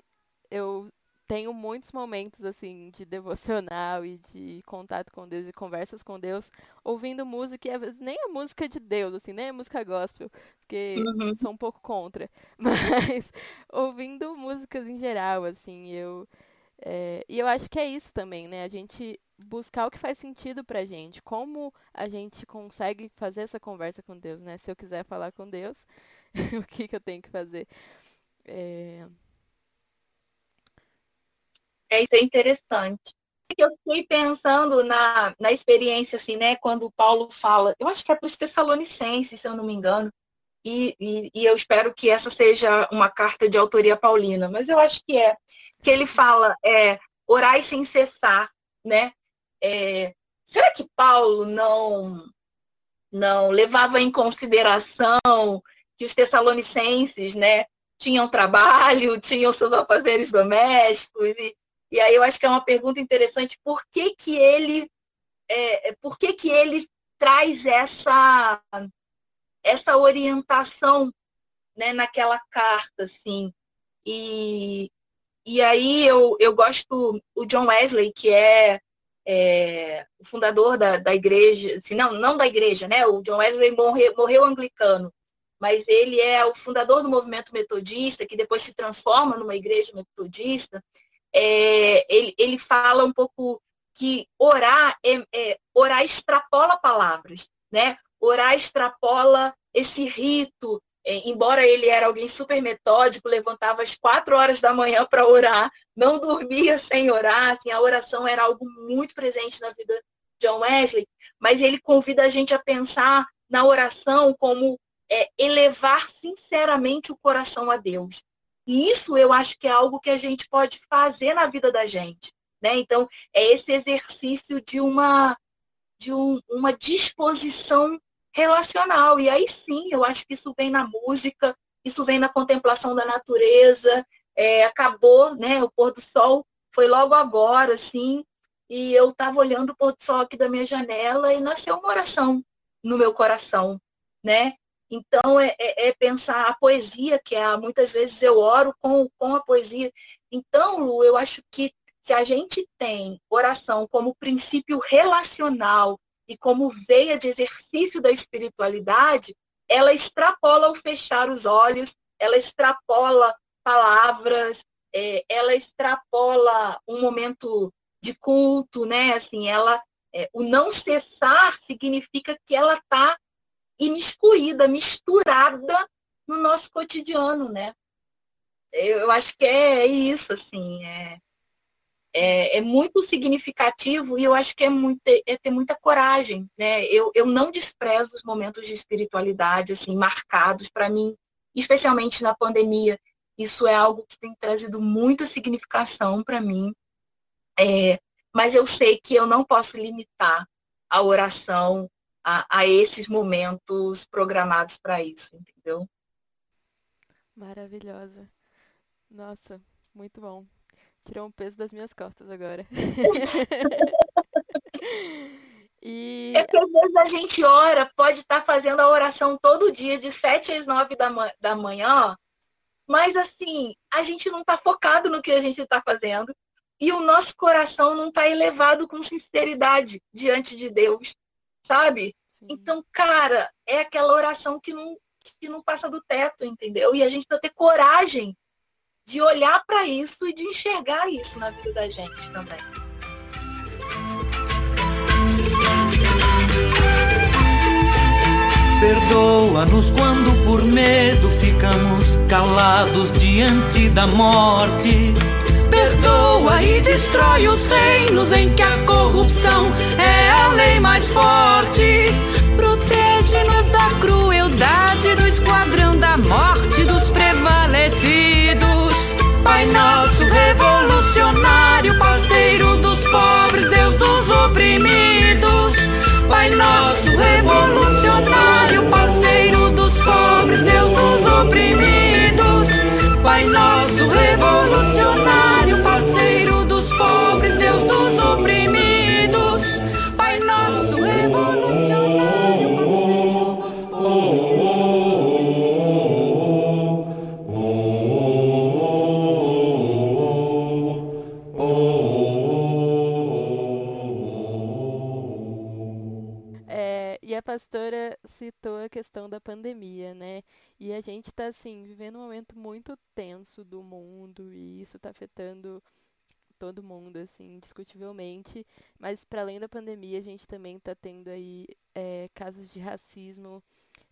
eu tenho muitos momentos assim de devocional e de contato com Deus e conversas com Deus, ouvindo música e às vezes nem a música de Deus, assim, nem a música gospel, porque uhum. sou um pouco contra, (laughs) mas ouvindo músicas em geral, assim, eu é, e eu acho que é isso também, né? A gente buscar o que faz sentido pra gente, como a gente consegue fazer essa conversa com Deus, né? Se eu quiser falar com Deus, (laughs) o que, que eu tenho que fazer? É, é, isso é interessante. Eu fiquei pensando na, na experiência, assim, né? Quando Paulo fala, eu acho que é para os Tessalonicenses, se eu não me engano, e, e, e, eu espero que essa seja uma carta de autoria paulina, mas eu acho que é. Que ele fala, é, orai sem cessar, né? É, será que Paulo não, não levava em consideração que os tessalonicenses, né, tinham trabalho, (laughs) tinham seus afazeres domésticos e, e aí eu acho que é uma pergunta interessante, por que que ele, é, é, por que que ele traz essa, essa orientação né, naquela carta, assim. E, e aí eu, eu gosto, o John Wesley, que é, é o fundador da, da igreja, assim, não, não da igreja, né? O John Wesley morreu, morreu anglicano, mas ele é o fundador do movimento metodista, que depois se transforma numa igreja metodista, é, ele, ele fala um pouco que orar, é, é, orar extrapola palavras, né? Orar extrapola esse rito, embora ele era alguém super metódico, levantava às quatro horas da manhã para orar, não dormia sem orar, assim, a oração era algo muito presente na vida de John Wesley, mas ele convida a gente a pensar na oração como é, elevar sinceramente o coração a Deus. E isso eu acho que é algo que a gente pode fazer na vida da gente. Né? Então, é esse exercício de uma, de um, uma disposição relacional. E aí sim, eu acho que isso vem na música, isso vem na contemplação da natureza. É, acabou, né? O pôr do sol foi logo agora, assim, e eu estava olhando o pôr do sol aqui da minha janela e nasceu uma oração no meu coração, né? Então, é, é, é, pensar a poesia, que é, muitas vezes eu oro com, com a poesia. Então, Lu, eu acho que se a gente tem oração como princípio relacional e como veia de exercício da espiritualidade, ela extrapola o fechar os olhos, ela extrapola palavras, é, ela extrapola um momento de culto, né? Assim, ela, é, o não cessar significa que ela está imiscuída, misturada no nosso cotidiano, né? Eu acho que é isso, assim, é, é, é, muito significativo e eu acho que é, muito, é ter muita coragem, né? Eu, eu não desprezo os momentos de espiritualidade, assim, marcados para mim, especialmente na pandemia. Isso é algo que tem trazido muita significação para mim. É, mas eu sei que eu não posso limitar a oração a, a esses momentos programados para isso, entendeu? Maravilhosa. Nossa, muito bom. Tirou um peso das minhas costas agora. (laughs) e... É que às vezes a gente ora, pode estar fazendo a oração todo dia, de 7 às 9 da, ma da manhã, mas assim, a gente não está focado no que a gente está fazendo e o nosso coração não está elevado com sinceridade diante de Deus sabe? Sim. Então, cara, é aquela oração que não, que não passa do teto, entendeu? E a gente precisa ter coragem de olhar para isso e de enxergar isso na vida da gente também. Perdoa-nos quando por medo ficamos calados diante da morte perdoa e destrói os reinos em que a corrupção é a lei mais forte. Protege-nos da crueldade do esquadrão da morte dos prevalecidos. Pai nosso revolucionário, parceiro dos pobres, Deus dos oprimidos. Pai nosso revolucionário, parceiro dos pobres, Deus dos oprimidos. Pai nosso pastora citou a questão da pandemia, né? E a gente está assim vivendo um momento muito tenso do mundo e isso está afetando todo mundo, assim, indiscutivelmente. Mas para além da pandemia, a gente também está tendo aí é, casos de racismo.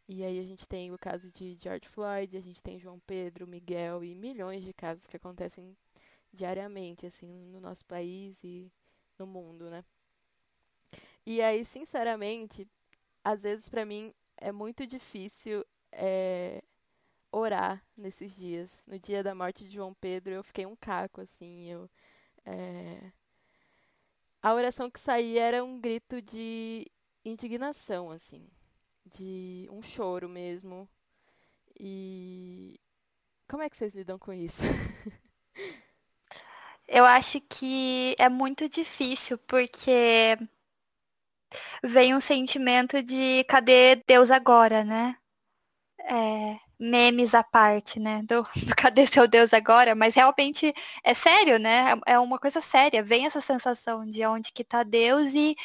E aí a gente tem o caso de George Floyd, a gente tem João Pedro, Miguel e milhões de casos que acontecem diariamente, assim, no nosso país e no mundo, né? E aí, sinceramente, às vezes para mim é muito difícil é, orar nesses dias. No dia da morte de João Pedro, eu fiquei um caco, assim, eu é... A oração que saía era um grito de indignação, assim, de um choro mesmo. E como é que vocês lidam com isso? (laughs) Eu acho que é muito difícil, porque vem um sentimento de cadê Deus agora, né? É, memes à parte, né? Do, (laughs) do, cadê seu Deus agora? Mas realmente é sério, né? É uma coisa séria. Vem essa sensação de onde que tá Deus e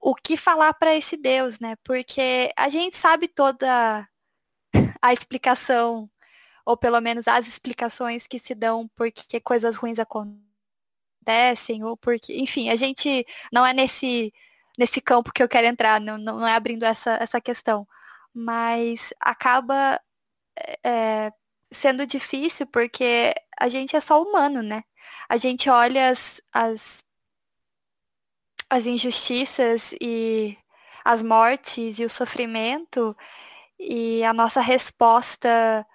o que falar para esse Deus, né? Porque a gente sabe toda (laughs) a explicação, ou pelo menos as explicações que se dão porque coisas ruins acontecem, ou porque, enfim, a gente não é nesse nesse campo que eu quero entrar, não, não é abrindo essa, essa questão mas acaba é, sendo difícil porque a gente é só humano, né? A gente olha as, as, as injustiças e as mortes e o sofrimento e a nossa resposta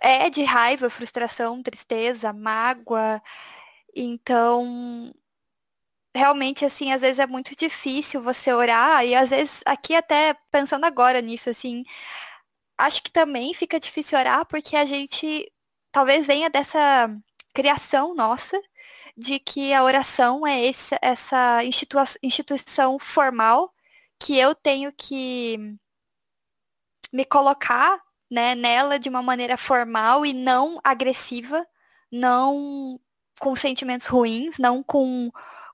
é de raiva, frustração, tristeza, mágoa. Então, realmente, assim, às vezes é muito difícil você orar, e às vezes, aqui até pensando agora nisso, assim, acho que também fica difícil orar porque a gente talvez venha dessa criação nossa de que a oração é esse, essa institua instituição formal que eu tenho que me colocar né, nela de uma maneira formal e não agressiva, não com sentimentos ruins, não com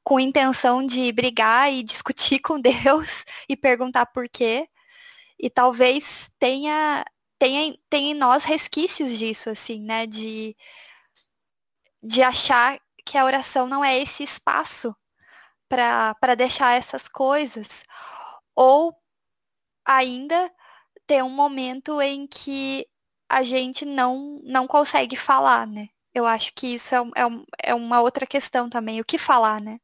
com intenção de brigar e discutir (laughs) com Deus e perguntar por quê. E talvez tenha, tenha, tenha em nós resquícios disso, assim, né? De, de achar que a oração não é esse espaço para deixar essas coisas. Ou ainda ter um momento em que a gente não, não consegue falar, né? Eu acho que isso é, é, é uma outra questão também. O que falar, né?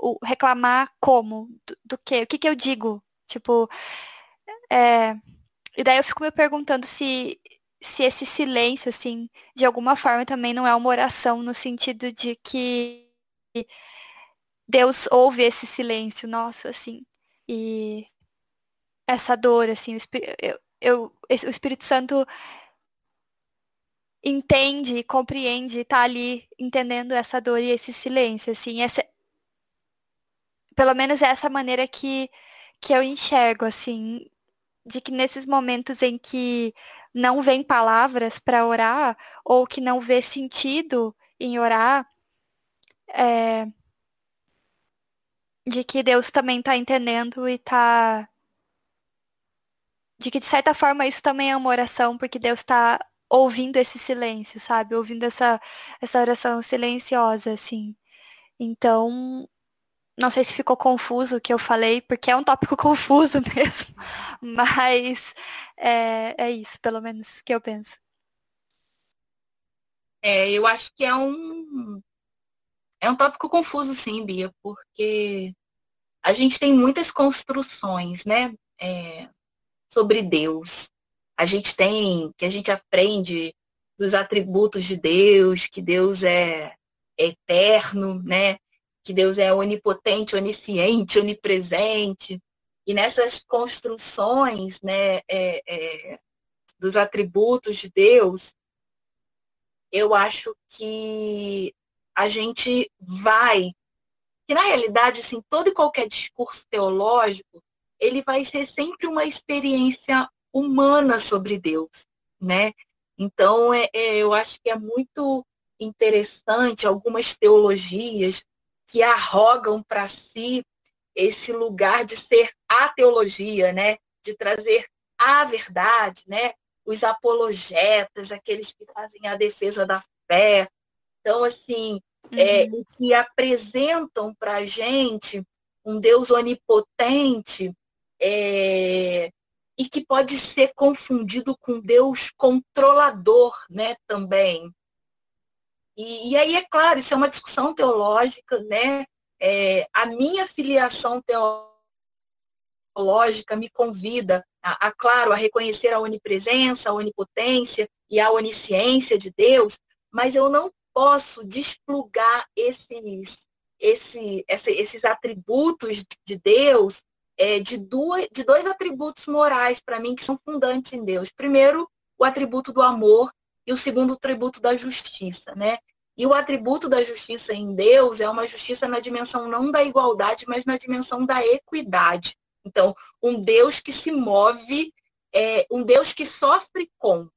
O reclamar como? Do, do que? O que que eu digo? Tipo, é, e daí eu fico me perguntando se, se esse silêncio, assim, de alguma forma também não é uma oração no sentido de que Deus ouve esse silêncio nosso, assim, e essa dor, assim, o, eu, eu, o Espírito Santo entende, compreende, tá ali entendendo essa dor e esse silêncio, assim, essa, pelo menos é essa maneira que, que eu enxergo, assim, de que nesses momentos em que não vem palavras para orar, ou que não vê sentido em orar, é, de que Deus também está entendendo e está. De que, de certa forma, isso também é uma oração, porque Deus está ouvindo esse silêncio, sabe? Ouvindo essa, essa oração silenciosa, assim. Então, não sei se ficou confuso o que eu falei, porque é um tópico (laughs) confuso mesmo. Mas é, é isso, pelo menos, que eu penso. É, eu acho que é um é um tópico confuso, sim, Bia, porque a gente tem muitas construções, né, é, sobre Deus. A gente tem, que a gente aprende dos atributos de Deus, que Deus é, é eterno, né, que Deus é onipotente, onisciente, onipresente. E nessas construções né, é, é, dos atributos de Deus, eu acho que a gente vai, que na realidade, assim, todo e qualquer discurso teológico, ele vai ser sempre uma experiência humana sobre Deus, né? Então, é, é, eu acho que é muito interessante algumas teologias que arrogam para si esse lugar de ser a teologia, né? De trazer a verdade, né? Os apologetas, aqueles que fazem a defesa da fé. Então, assim, é, uhum. é, que apresentam para a gente um Deus onipotente é, e que pode ser confundido com Deus controlador, né, também. E, e aí, é claro, isso é uma discussão teológica, né? É, a minha filiação teológica me convida, a, a, claro, a reconhecer a onipresença, a onipotência e a onisciência de Deus, mas eu não posso desplugar esses, esse, esse, esses atributos de Deus é, de, duas, de dois atributos morais para mim que são fundantes em Deus. Primeiro, o atributo do amor e o segundo, o atributo da justiça, né? E o atributo da justiça em Deus é uma justiça na dimensão não da igualdade, mas na dimensão da equidade. Então, um Deus que se move, é, um Deus que sofre com,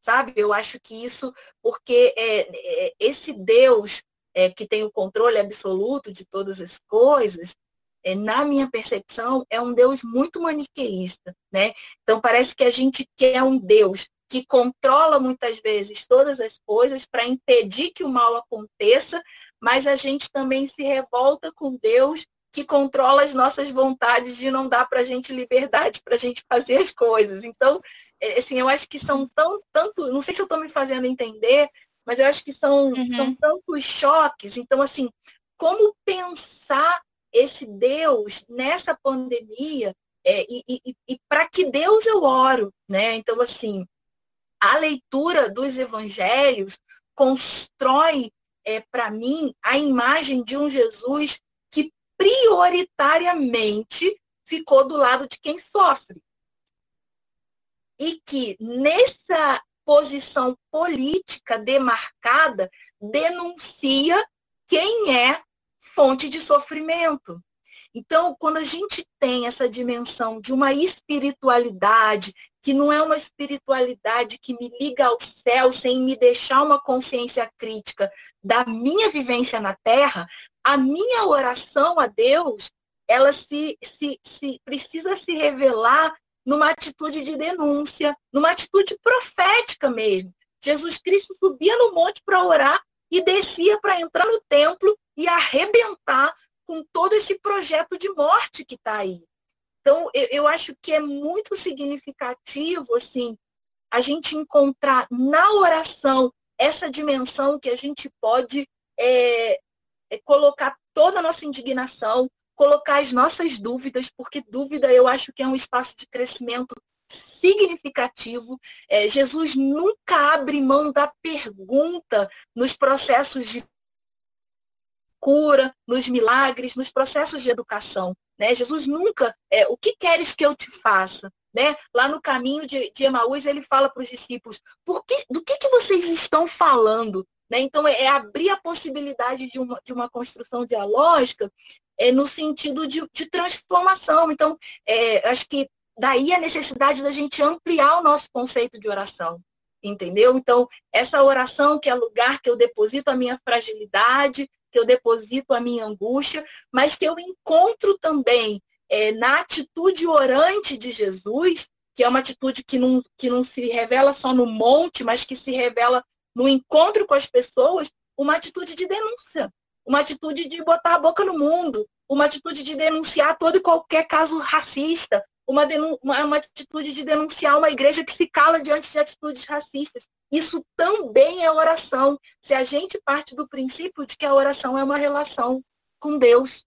sabe? Eu acho que isso, porque é, é, esse Deus é, que tem o controle absoluto de todas as coisas, é, na minha percepção, é um Deus muito maniqueísta, né? Então parece que a gente quer um Deus que controla muitas vezes todas as coisas para impedir que o mal aconteça, mas a gente também se revolta com Deus que controla as nossas vontades de não dar para a gente liberdade para a gente fazer as coisas. Então, é, assim, eu acho que são tão, tanto, não sei se eu estou me fazendo entender, mas eu acho que são, uhum. são tantos choques. Então, assim, como pensar esse Deus nessa pandemia é, e, e, e para que Deus eu oro, né? Então, assim, a leitura dos evangelhos constrói é, para mim a imagem de um Jesus que prioritariamente ficou do lado de quem sofre. E que nessa posição política demarcada denuncia quem é fonte de sofrimento. Então, quando a gente tem essa dimensão de uma espiritualidade, que não é uma espiritualidade que me liga ao céu sem me deixar uma consciência crítica da minha vivência na terra, a minha oração a Deus, ela se, se, se precisa se revelar numa atitude de denúncia, numa atitude profética mesmo. Jesus Cristo subia no monte para orar e descia para entrar no templo e arrebentar com todo esse projeto de morte que está aí. Então, eu, eu acho que é muito significativo, assim, a gente encontrar na oração essa dimensão que a gente pode é, é colocar toda a nossa indignação, colocar as nossas dúvidas, porque dúvida eu acho que é um espaço de crescimento significativo. É, Jesus nunca abre mão da pergunta nos processos de cura, nos milagres, nos processos de educação. Né? Jesus nunca, é, o que queres que eu te faça? Né? Lá no caminho de, de Emaús, ele fala para os discípulos, Por que, do que, que vocês estão falando? Né? Então, é, é abrir a possibilidade de uma, de uma construção dialógica é, no sentido de, de transformação. Então, é, acho que daí a necessidade da gente ampliar o nosso conceito de oração. Entendeu? Então, essa oração que é lugar que eu deposito a minha fragilidade, que eu deposito a minha angústia, mas que eu encontro também é, na atitude orante de Jesus, que é uma atitude que não, que não se revela só no monte, mas que se revela no encontro com as pessoas, uma atitude de denúncia, uma atitude de botar a boca no mundo, uma atitude de denunciar todo e qualquer caso racista, uma, uma, uma atitude de denunciar uma igreja que se cala diante de atitudes racistas. Isso também é oração. Se a gente parte do princípio de que a oração é uma relação com Deus,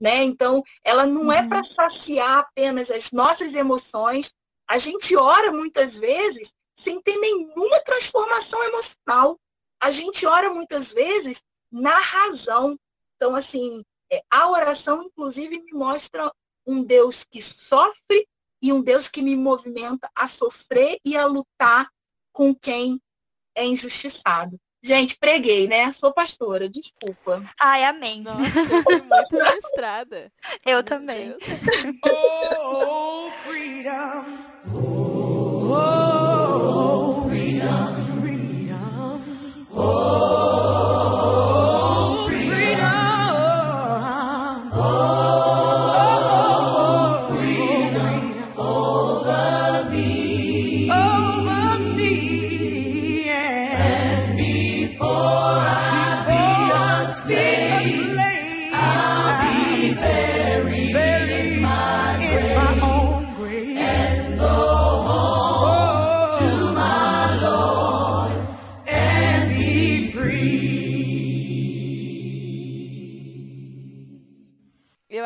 né? Então, ela não é uhum. para saciar apenas as nossas emoções. A gente ora muitas vezes sem ter nenhuma transformação emocional. A gente ora muitas vezes na razão. Então, assim, é, a oração, inclusive, me mostra um Deus que sofre e um Deus que me movimenta a sofrer e a lutar com quem é injustiçado. Gente, preguei, né? Sou pastora, desculpa. Ai, amém. Nossa, eu fui muito frustrada. Eu Meu também. oh, freedom.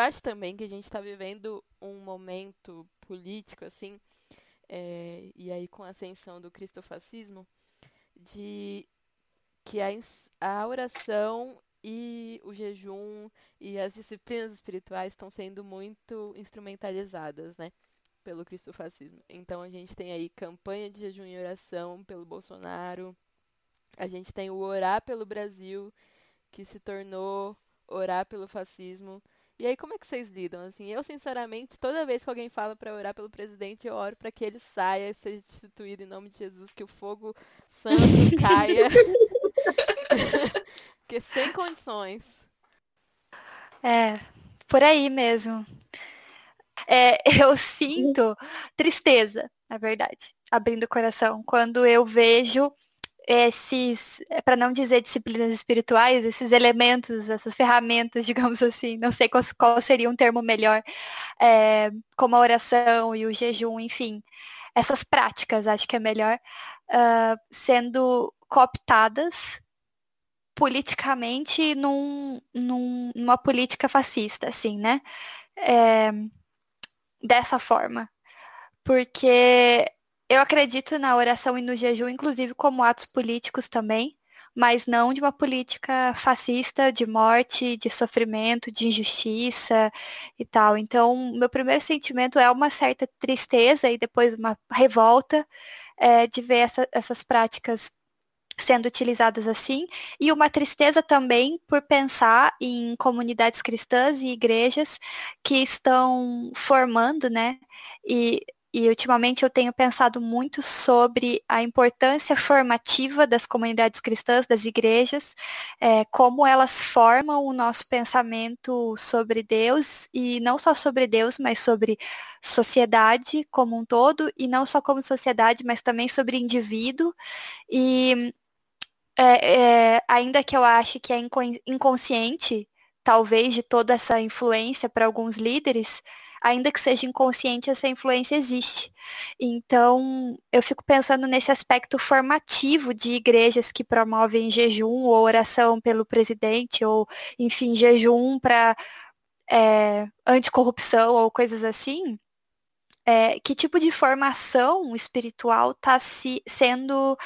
Acho também que a gente está vivendo um momento político, assim, é, e aí com a ascensão do cristofascismo, de que a, a oração e o jejum e as disciplinas espirituais estão sendo muito instrumentalizadas, né? Pelo cristofascismo. Então a gente tem aí campanha de jejum e oração pelo Bolsonaro. A gente tem o orar pelo Brasil, que se tornou orar pelo fascismo. E aí, como é que vocês lidam? Assim, eu, sinceramente, toda vez que alguém fala para orar pelo presidente, eu oro para que ele saia e seja destituído em nome de Jesus, que o fogo santo (laughs) caia. (laughs) Porque sem condições. É, por aí mesmo. É, (laughs) eu sinto tristeza, na verdade, abrindo o coração, quando eu vejo esses, é, para não dizer disciplinas espirituais, esses elementos, essas ferramentas, (laughs) digamos assim, não sei qual, qual seria um termo melhor, é, como a oração e o jejum, enfim, essas práticas, acho que é melhor, uh, sendo cooptadas politicamente num, num, numa política fascista, assim, né? É, dessa forma. Porque eu acredito na oração e no jejum, inclusive como atos políticos também, mas não de uma política fascista de morte, de sofrimento, de injustiça e tal. Então, meu primeiro sentimento é uma certa tristeza e depois uma revolta é, de ver essa, essas práticas sendo utilizadas assim, e uma tristeza também por pensar em comunidades cristãs e igrejas que estão formando, né, e e ultimamente eu tenho pensado muito sobre a importância formativa das comunidades cristãs, das igrejas, é, como elas formam o nosso pensamento sobre Deus, e não só sobre Deus, mas sobre sociedade como um todo, e não só como sociedade, mas também sobre indivíduo. E é, é, ainda que eu ache que é inconsciente, talvez, de toda essa influência para alguns líderes, ainda que seja inconsciente, essa influência existe. Então, eu fico pensando nesse aspecto formativo de igrejas que promovem jejum ou oração pelo presidente, ou, enfim, jejum para é, anticorrupção ou coisas assim. É, que tipo de formação espiritual está se, sendo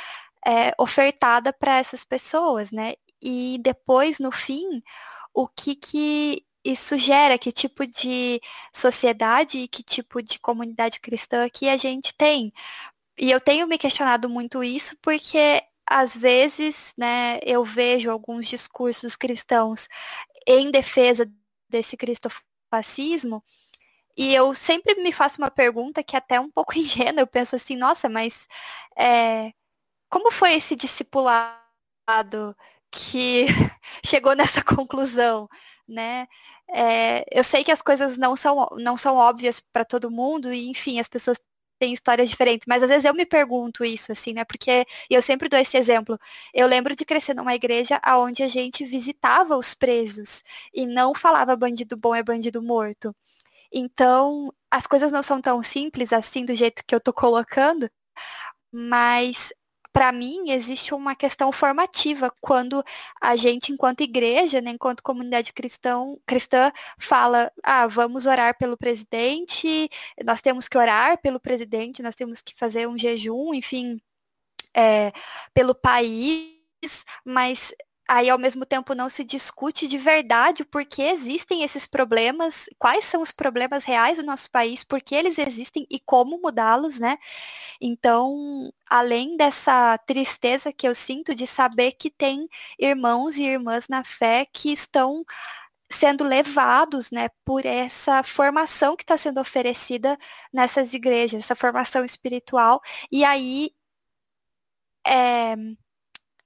é, ofertada para essas pessoas, né? E depois, no fim, o que, que isso gera, que tipo de sociedade e que tipo de comunidade cristã que a gente tem. E eu tenho me questionado muito isso porque às vezes, né, eu vejo alguns discursos cristãos em defesa desse cristofascismo e eu sempre me faço uma pergunta que é até um pouco (laughs) ingênua. Eu penso assim, nossa, mas é, como foi esse discipulado que (laughs) chegou nessa (laughs) conclusão, né? É, eu sei que as coisas não são, não são óbvias para todo mundo, e enfim, as pessoas têm histórias diferentes, mas às vezes eu me pergunto isso, assim, né? Porque eu sempre dou esse exemplo. Eu lembro de crescer numa igreja onde a gente visitava os presos e não falava bandido bom é bandido morto. Então, as coisas não são tão simples assim do jeito que eu tô colocando, mas para mim, existe uma questão formativa quando a gente, enquanto igreja, né, enquanto comunidade cristão, cristã, fala, ah, vamos orar pelo presidente, nós temos que orar pelo presidente, nós temos que fazer um jejum, enfim, é, pelo país, mas aí ao mesmo tempo não se discute de verdade por que existem esses problemas, quais são os problemas reais do nosso país, por que eles existem e como mudá-los, né? Então, além dessa tristeza que eu sinto de saber que tem irmãos e irmãs na fé que estão sendo levados, né, por essa formação que está sendo oferecida nessas igrejas, essa formação espiritual, e aí é,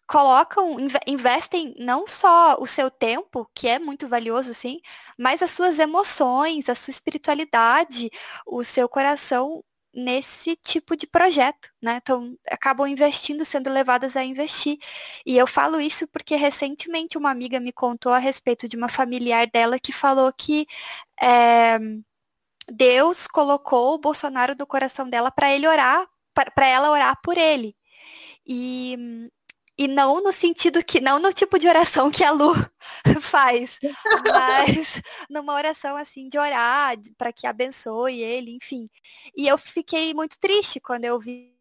colocam, investem não só o seu tempo, que é muito valioso, sim, mas as suas emoções, a sua espiritualidade, o seu coração nesse tipo de projeto, né? Então, acabam investindo, sendo levadas a investir. E eu falo isso porque recentemente uma amiga me contou a respeito de uma familiar dela que falou que é, Deus colocou o Bolsonaro no coração dela para ele orar, para ela orar por ele. E E não no sentido que, não no tipo de oração que a Lu (laughs) faz, mas (laughs) numa oração assim de orar para que abençoe ele, enfim. E eu fiquei muito triste quando eu vi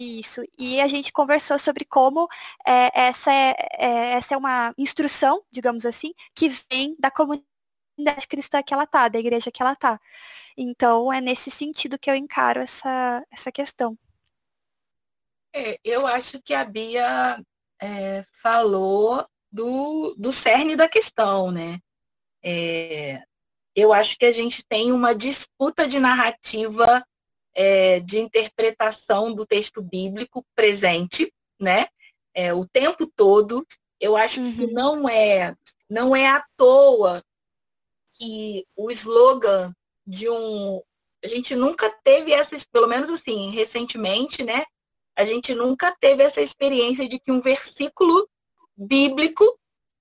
isso. E a gente conversou sobre como é, essa, é, é, essa é uma instrução, digamos assim, que vem da comunidade cristã que ela tá, da igreja que ela tá. Então é nesse sentido que eu encaro essa, essa questão. É, eu acho que a Bia é, falou do, do cerne da questão, né? É, eu acho que a gente tem uma disputa de narrativa é, de interpretação do texto bíblico presente, né? É, o tempo todo. Eu acho uhum. que não é, não é à toa que o slogan de um. A gente nunca teve essa, pelo menos assim, recentemente, né? A gente nunca teve essa experiência de que um versículo bíblico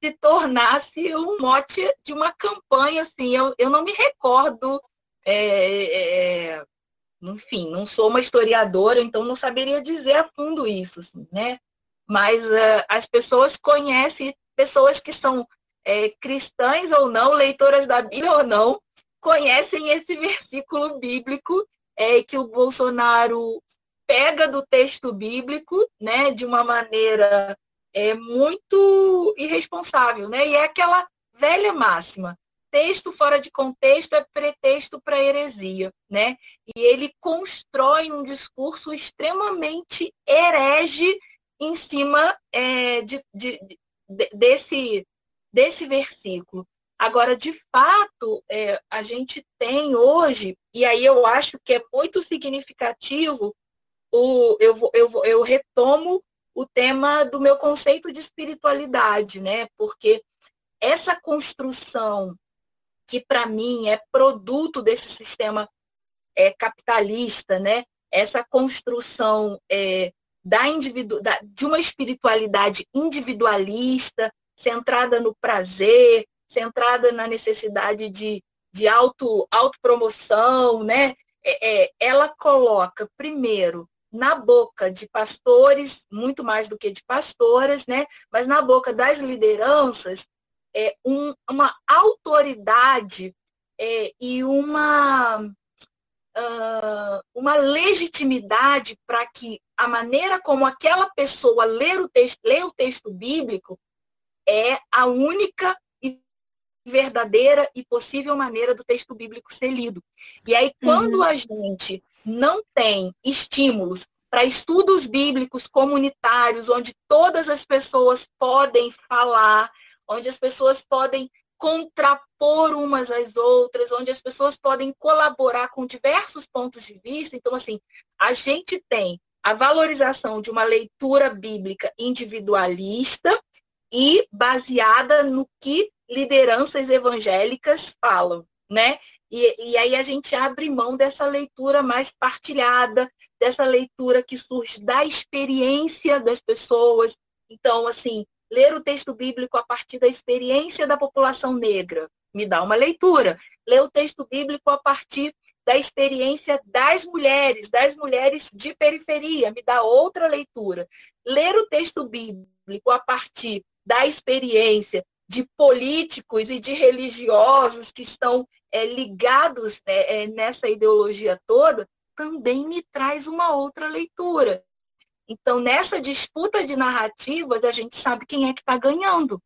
se tornasse um mote de uma campanha, assim. Eu, eu não me recordo, é, é, enfim, não sou uma historiadora, então não saberia dizer a fundo isso, assim, né? Mas uh, as pessoas conhecem, pessoas que são é, cristãs ou não, leitoras da Bíblia ou não, conhecem esse versículo bíblico é, que o Bolsonaro pega do texto bíblico, né, de uma maneira é, muito irresponsável, né? E é aquela velha máxima: texto fora de contexto é pretexto para heresia, né? E ele constrói um discurso extremamente herege em cima é, de, de, de, desse, desse versículo. Agora, de fato, é, a gente tem hoje, e aí eu acho que é muito significativo o, eu, eu, eu retomo o tema do meu conceito de espiritualidade, né? Porque essa construção que para mim é produto desse sistema é, capitalista, né? Essa construção é, da, individu da, de uma espiritualidade individualista, centrada no prazer, centrada na necessidade de, de auto, autopromoção, né? É, é, ela coloca, primeiro, na boca de pastores, muito mais do que de pastoras, né? mas na boca das lideranças, é, um, uma autoridade é, e uma, uh, uma legitimidade para que a maneira como aquela pessoa lê o texto, lê o texto bíblico é a única verdadeira e possível maneira do texto bíblico ser lido. E aí, quando uhum. a gente não tem estímulos para estudos bíblicos comunitários, onde todas as pessoas podem falar, onde as pessoas podem contrapor umas às outras, onde as pessoas podem colaborar com diversos pontos de vista. Então, assim, a gente tem a valorização de uma leitura bíblica individualista e baseada no que lideranças evangélicas falam né? E, e aí a gente abre mão dessa leitura mais partilhada, dessa leitura que surge da experiência das pessoas. Então, assim, ler o texto bíblico a partir da experiência da população negra me dá uma leitura. Ler o texto bíblico a partir da experiência das mulheres, das mulheres de periferia, me dá outra leitura. Ler o texto bíblico a partir da experiência de políticos e de religiosos que estão é, ligados é, é, nessa ideologia toda, também me traz uma outra leitura. Então, nessa disputa de narrativas, a gente sabe quem é que está ganhando.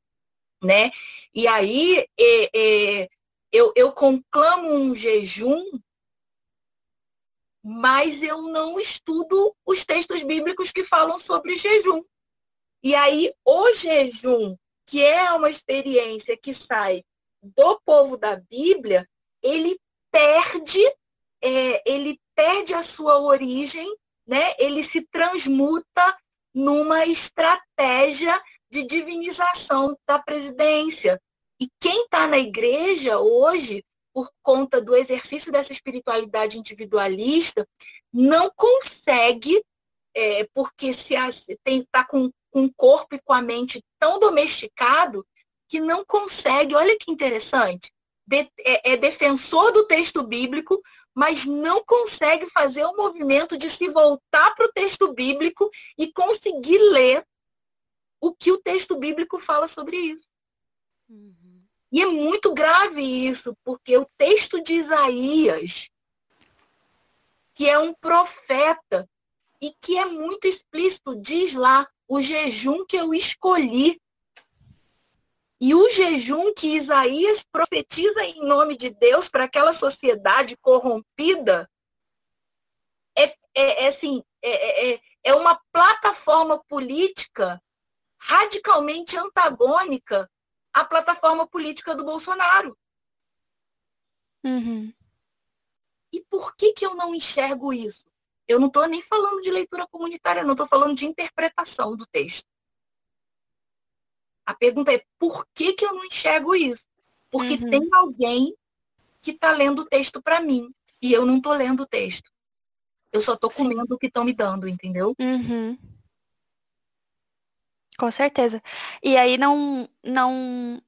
Né? E aí, é, é, eu, eu conclamo um jejum, mas eu não estudo os textos bíblicos que falam sobre jejum. E aí, o jejum, que é uma experiência que sai do povo da Bíblia, ele perde, é, ele perde a sua origem, né? ele se transmuta numa estratégia de divinização da presidência. E quem está na igreja hoje, por conta do exercício dessa espiritualidade individualista, não consegue, é, porque se está com, com o corpo e com a mente tão domesticado, que não consegue, olha que interessante, de, é, é defensor do texto bíblico, mas não consegue fazer o movimento de se voltar para o texto bíblico e conseguir ler o que o texto bíblico fala sobre isso. Uhum. E é muito grave isso, porque o texto de Isaías, que é um profeta e que é muito explícito, diz lá o jejum que eu escolhi. E o jejum que Isaías profetiza em nome de Deus para aquela sociedade corrompida é, é, é assim, é, é, é uma plataforma política radicalmente antagônica à plataforma política do Bolsonaro. Uhum. E por que, que eu não enxergo isso? Eu não estou nem falando de leitura comunitária, não estou falando de interpretação do texto. A pergunta é por que, que eu não enxergo isso? Porque uhum. tem alguém que está lendo o texto para mim e eu não estou lendo o texto. Eu só estou comendo o que estão me dando, entendeu? Uhum. Com certeza. E aí não, não,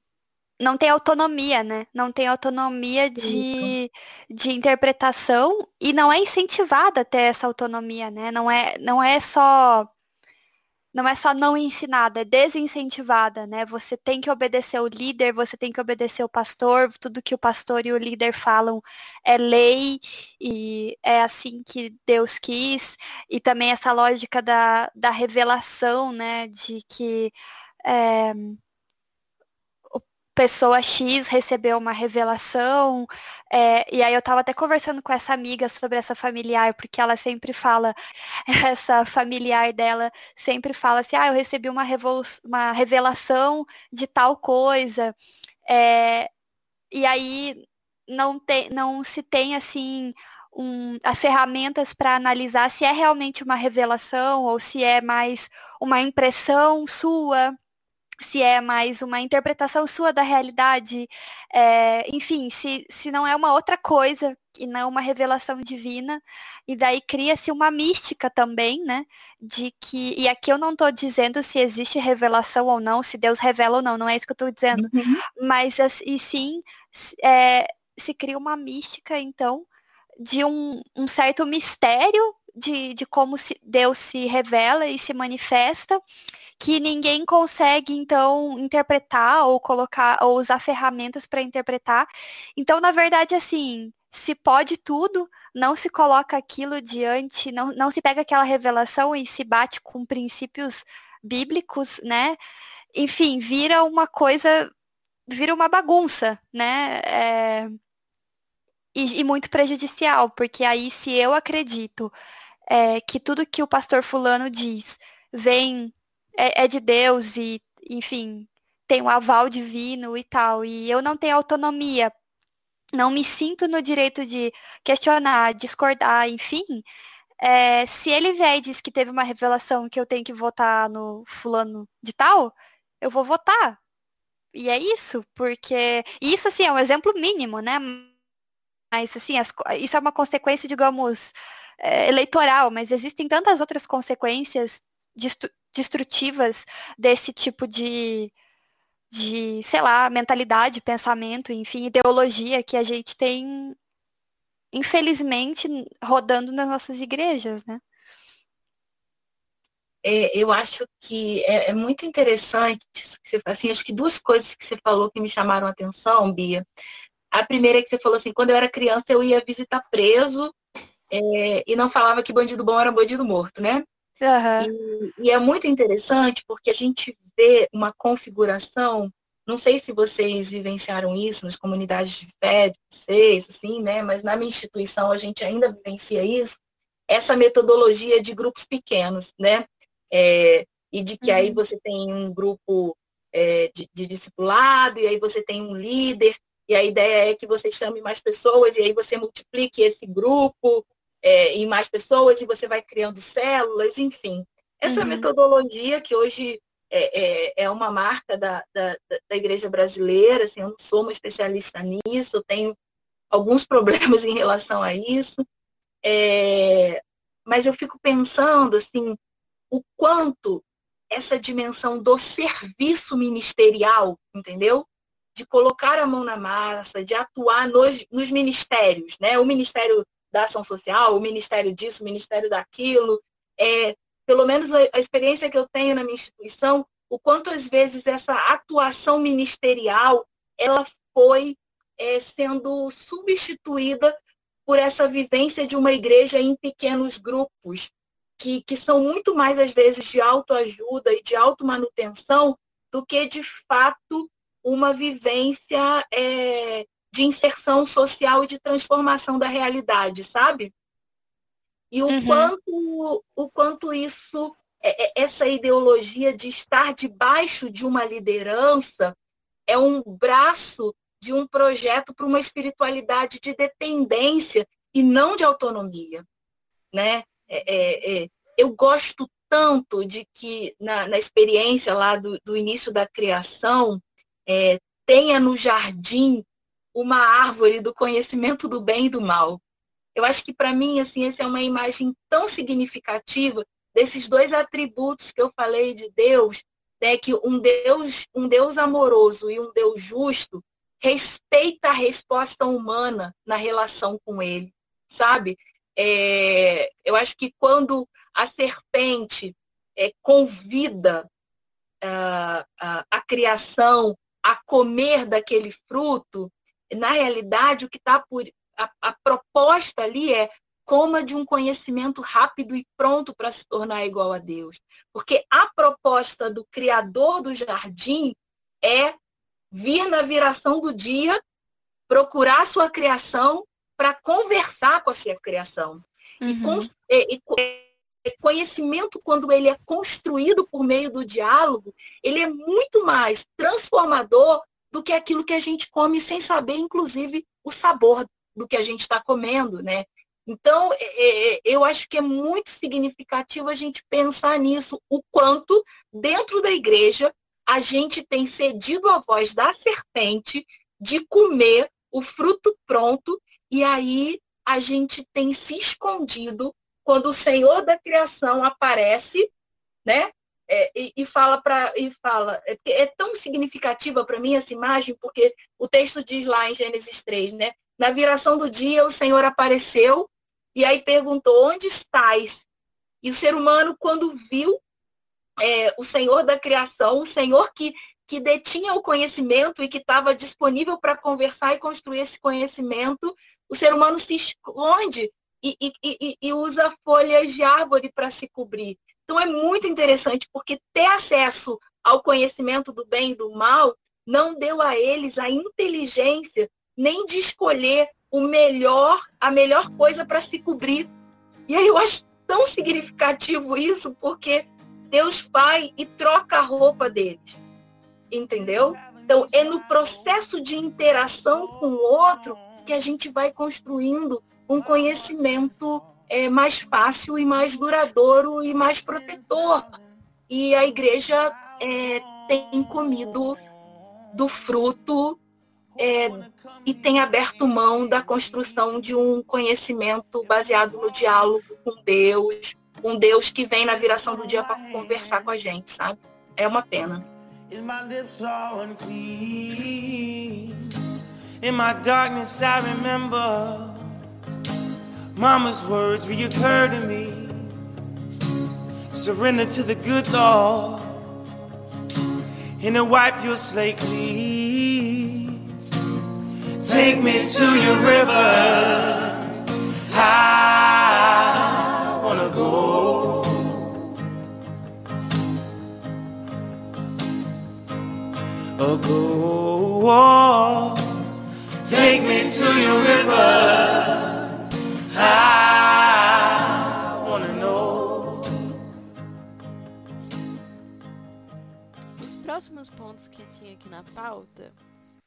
não tem autonomia, né? Não tem autonomia de, de interpretação e não é incentivada a ter essa autonomia, né? Não é, não é só não é só não ensinada, é desincentivada, né? Você tem que obedecer o líder, você tem que obedecer o pastor, tudo que o pastor e o líder falam é lei e é assim que Deus quis, e também essa lógica da, da revelação, né? De que é, pessoa X recebeu uma revelação, é, e aí eu estava até conversando com essa amiga sobre essa familiar, porque ela sempre fala, (laughs) essa familiar dela sempre fala assim, ah, eu recebi uma, uma revelação de tal coisa, é, e aí não, te, não se tem assim um, as ferramentas para analisar se é realmente uma revelação ou se é mais uma impressão sua se é mais uma interpretação sua da realidade, é, enfim, se, se não é uma outra coisa e não uma revelação divina, e daí cria-se uma mística também, né? De que, e aqui eu não estou dizendo se existe revelação ou não, se Deus revela ou não, não é isso que eu estou dizendo, uhum. mas e sim é, se cria uma mística, então, de um, um certo mistério de, de como se, Deus se revela e se manifesta, que ninguém consegue, então, interpretar ou colocar, ou usar ferramentas para interpretar. Então, na verdade, assim, se pode tudo, não se coloca aquilo diante, não, não se pega aquela revelação e se bate com princípios bíblicos, né? Enfim, vira uma coisa, vira uma bagunça, né? É, e, e, muito prejudicial, porque aí se eu acredito é, que tudo que o pastor fulano diz vem é, é de Deus e, enfim, tem um aval divino e tal, e eu não tenho autonomia, não me sinto no direito de questionar, discordar, enfim, é, se ele vier e diz que teve uma revelação que eu tenho que votar no fulano de tal, eu vou votar. E é isso, porque. Isso, assim, é um exemplo mínimo, né? Mas, assim, as... isso é uma consequência, digamos, é, eleitoral, mas existem tantas outras consequências destrutivas desse tipo de, de, sei lá, mentalidade, pensamento, enfim, ideologia que a gente tem, infelizmente, rodando nas nossas igrejas, né? É, eu acho que é, é, muito interessante, assim, acho que duas coisas que você falou que me chamaram a atenção, Bia. A primeira é que você falou assim, quando eu era criança eu ia visitar preso é, e não falava que bandido bom era bandido morto, né? Uhum. E, e, é muito interessante porque a gente vê uma configuração, não sei se vocês vivenciaram isso nas comunidades de fé de vocês, assim, né? Mas na minha instituição a gente ainda vivencia isso, essa metodologia de grupos pequenos, né? É, e de que uhum. aí você tem um grupo é, de, de discipulado, e aí você tem um líder, e a ideia é que você chame mais pessoas, e aí você multiplique esse grupo, é, em mais pessoas e você vai criando células, enfim. Essa uhum. metodologia que hoje é, é, é uma marca da, da, da, igreja brasileira, assim, eu não sou uma especialista nisso, eu tenho alguns (laughs) problemas em relação a isso, é, mas eu fico pensando assim, o quanto essa dimensão do serviço ministerial, entendeu? De colocar a mão na massa, de atuar nos, nos ministérios, né? O Ministério da ação social, o ministério disso, o ministério daquilo. É, pelo menos a, a experiência que eu tenho na minha instituição o quanto às vezes essa atuação ministerial ela foi é, sendo substituída por essa vivência de uma igreja em pequenos grupos, que, que são muito mais, às vezes, de autoajuda e de automanutenção do que, de fato, uma vivência é, de inserção social e de transformação da realidade, sabe? E o, uhum. quanto, o quanto isso, é, é, essa ideologia de estar debaixo de uma liderança é um braço de um projeto para uma espiritualidade de dependência e não de autonomia, né? É, é, é, eu gosto tanto de que na, na experiência lá do, do, início da criação é, tenha no jardim uma árvore do conhecimento do bem e do mal. Eu acho que para mim assim essa é uma imagem tão significativa desses dois atributos que eu falei de Deus, né, que um Deus um Deus amoroso e um Deus justo respeita a resposta humana na relação com Ele, sabe? É, eu acho que quando a serpente é, convida uh, a, a criação a comer daquele fruto, na realidade, o que está por. A, a, proposta ali é coma de um conhecimento rápido e pronto para se tornar igual a Deus. Porque a proposta do Criador do jardim é vir na viração do dia, procurar a sua criação para conversar com a sua criação. Uhum. E, e, e, conhecimento, quando ele é construído por meio do diálogo, ele é muito mais transformador do que aquilo que a gente come sem saber, inclusive, o sabor do que a gente está comendo, né? Então, é, é, eu acho que é muito significativo a gente pensar nisso, o quanto dentro da igreja a gente tem cedido à voz da serpente de comer o fruto pronto e aí a gente tem se escondido quando o Senhor da criação aparece, né? É, e, e, fala para e fala é, é tão significativa para mim essa imagem porque o texto diz lá em Gênesis 3, né? Na viração do dia o Senhor apareceu e aí perguntou onde estás? E o ser humano quando viu é, o Senhor da criação, o Senhor que que detinha o conhecimento e que estava disponível para conversar e construir esse conhecimento, o ser humano se esconde e, e, e, e usa folhas de árvore para se cobrir. Então é muito interessante, porque ter acesso ao conhecimento do bem e do mal não deu a eles a inteligência nem de escolher o melhor, a melhor coisa para se cobrir. E aí eu acho tão significativo isso, porque Deus Pai e troca a roupa deles. Entendeu? Então, é no processo de interação com o outro que a gente vai construindo um conhecimento é, mais fácil e mais duradouro e mais protetor. E a igreja é, tem comido do fruto é, e tem aberto mão da construção de um conhecimento baseado no diálogo com Deus, um Deus que vem na viração do dia para conversar com a gente, sabe? É uma pena. In my darkness, I remember Mama's words reoccur to me. Surrender to the good Lord, and to wipe your slate clean. Take me to your river. I wanna go. Go. Take me to your river. Os próximos pontos que tinha aqui na pauta,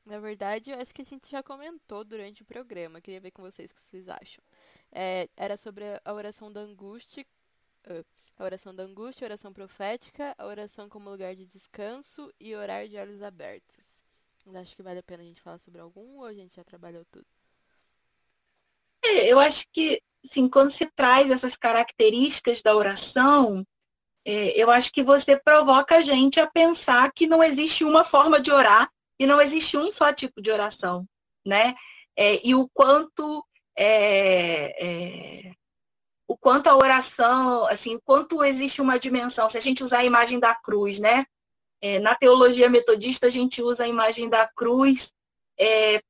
na verdade, eu acho que a gente já comentou durante o programa. Queria ver com vocês o que vocês acham. É, era sobre a oração da angústia. Uh, a oração da angústia, a oração profética, a oração como lugar de descanso e orar de olhos abertos. Acho que vale a pena a gente falar sobre algum ou a gente já trabalhou tudo? É, eu acho que, assim, quando se traz essas características da oração, é, eu acho que você provoca a gente a pensar que não existe uma forma de orar e não existe um só tipo de oração, né? É, e o quanto é, é, o quanto a oração, assim, o quanto existe uma dimensão, se a gente usar a imagem da cruz, né? É, na teologia metodista, a gente usa a imagem da cruz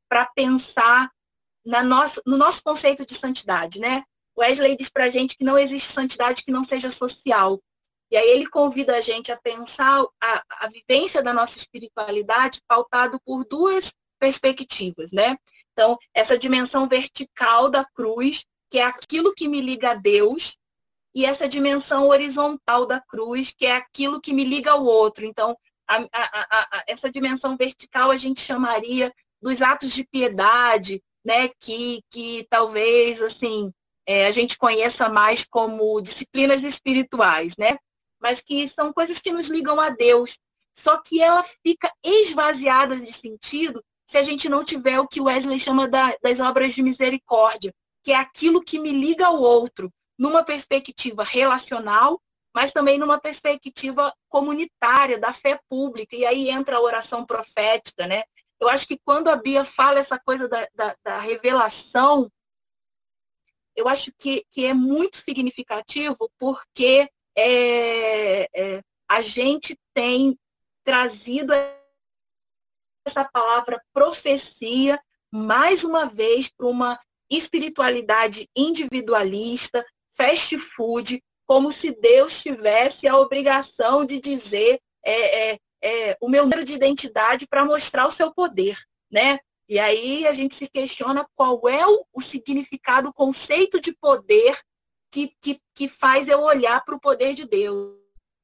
para pensar na nosso, no nosso conceito de santidade, né? Wesley diz para a gente que não existe santidade que não seja social. E aí ele convida a gente a pensar a, a vivência da nossa espiritualidade pautado por duas perspectivas, né? Então, essa dimensão vertical da cruz, que é aquilo que me liga a Deus, e essa dimensão horizontal da cruz, que é aquilo que me liga ao outro. Então, a, a, a, essa dimensão vertical a gente chamaria dos atos de piedade, né, que, que talvez assim é, a gente conheça mais como disciplinas espirituais, né, mas que são coisas que nos ligam a Deus. Só que ela fica esvaziada de sentido se a gente não tiver o que Wesley chama da, das obras de misericórdia, que é aquilo que me liga ao outro, numa perspectiva relacional, mas também numa perspectiva comunitária, da fé pública. E aí entra a oração profética, né? Eu acho que quando a Bia fala essa coisa da, da, da revelação, eu acho que, que é muito significativo porque é, é, a gente tem trazido essa palavra profecia mais uma vez para uma espiritualidade individualista, fast food, como se Deus tivesse a obrigação de dizer é, é, é, o meu número de identidade para mostrar o seu poder, né? E aí a gente se questiona qual é o, o significado, o conceito de poder que, que, que faz eu olhar para o poder de Deus.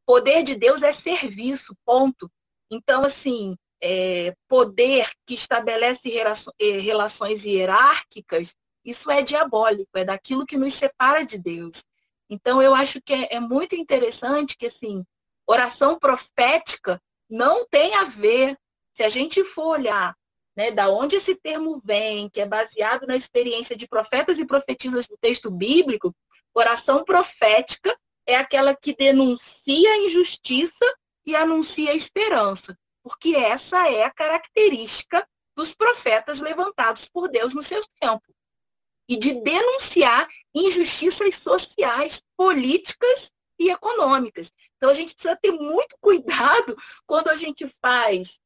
Poder de Deus é serviço, ponto. Então, assim, é, poder que estabelece eh, relações hierárquicas, isso é diabólico, é daquilo que nos separa de Deus. Então, eu acho que é, é muito interessante que, assim, oração profética não tem a ver, se a gente for olhar né, da onde esse termo vem, que é baseado na experiência de profetas e profetisas do texto bíblico, oração profética é aquela que denuncia a injustiça e anuncia a esperança, porque essa é a característica dos profetas levantados por Deus no seu tempo. E de denunciar injustiças sociais, políticas e econômicas. Então a gente precisa ter muito (laughs) cuidado quando a gente faz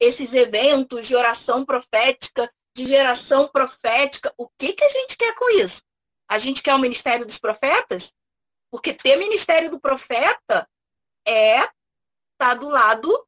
esses eventos de oração profética, de geração profética. O que, que a gente quer com isso? A gente quer o ministério dos profetas? Porque ter ministério do profeta é estar tá do lado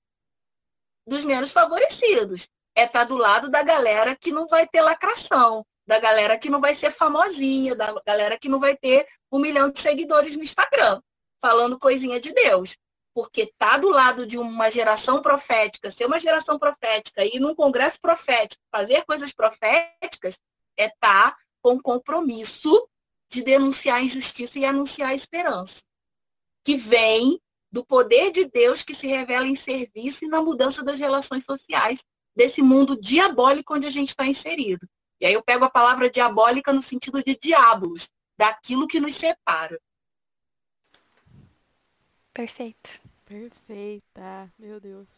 dos menos favorecidos. É estar tá do lado da galera que não vai ter lacração, da galera que não vai ser famosinha, da galera que não vai ter um milhão de seguidores no Instagram falando coisinha de Deus. Porque tá do lado de uma geração profética, ser uma geração profética e num congresso profético, fazer coisas proféticas, é estar tá com compromisso de denunciar a injustiça e anunciar a esperança. Que vem do poder de Deus que se revela em serviço e na mudança das relações sociais desse mundo diabólico onde a gente está inserido. E aí eu pego a palavra diabólica no sentido de diabos, daquilo que nos separa. Perfeito. Perfeita, meu Deus.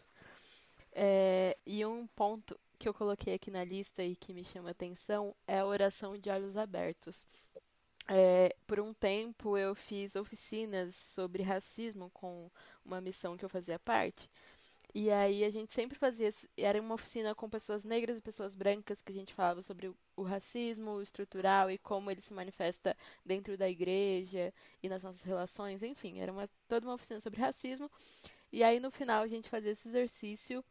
É, e um ponto que eu coloquei aqui na lista e que me chama atenção é a oração de olhos abertos. É, por um tempo eu fiz oficinas sobre racismo com uma missão que eu fazia parte. E aí a gente sempre fazia. Era uma oficina com pessoas negras e pessoas brancas que a gente falava sobre o, racismo estrutural e como ele se manifesta dentro da igreja e nas nossas relações. Enfim, era uma, toda uma oficina sobre racismo. E aí no final a gente fazia esse exercício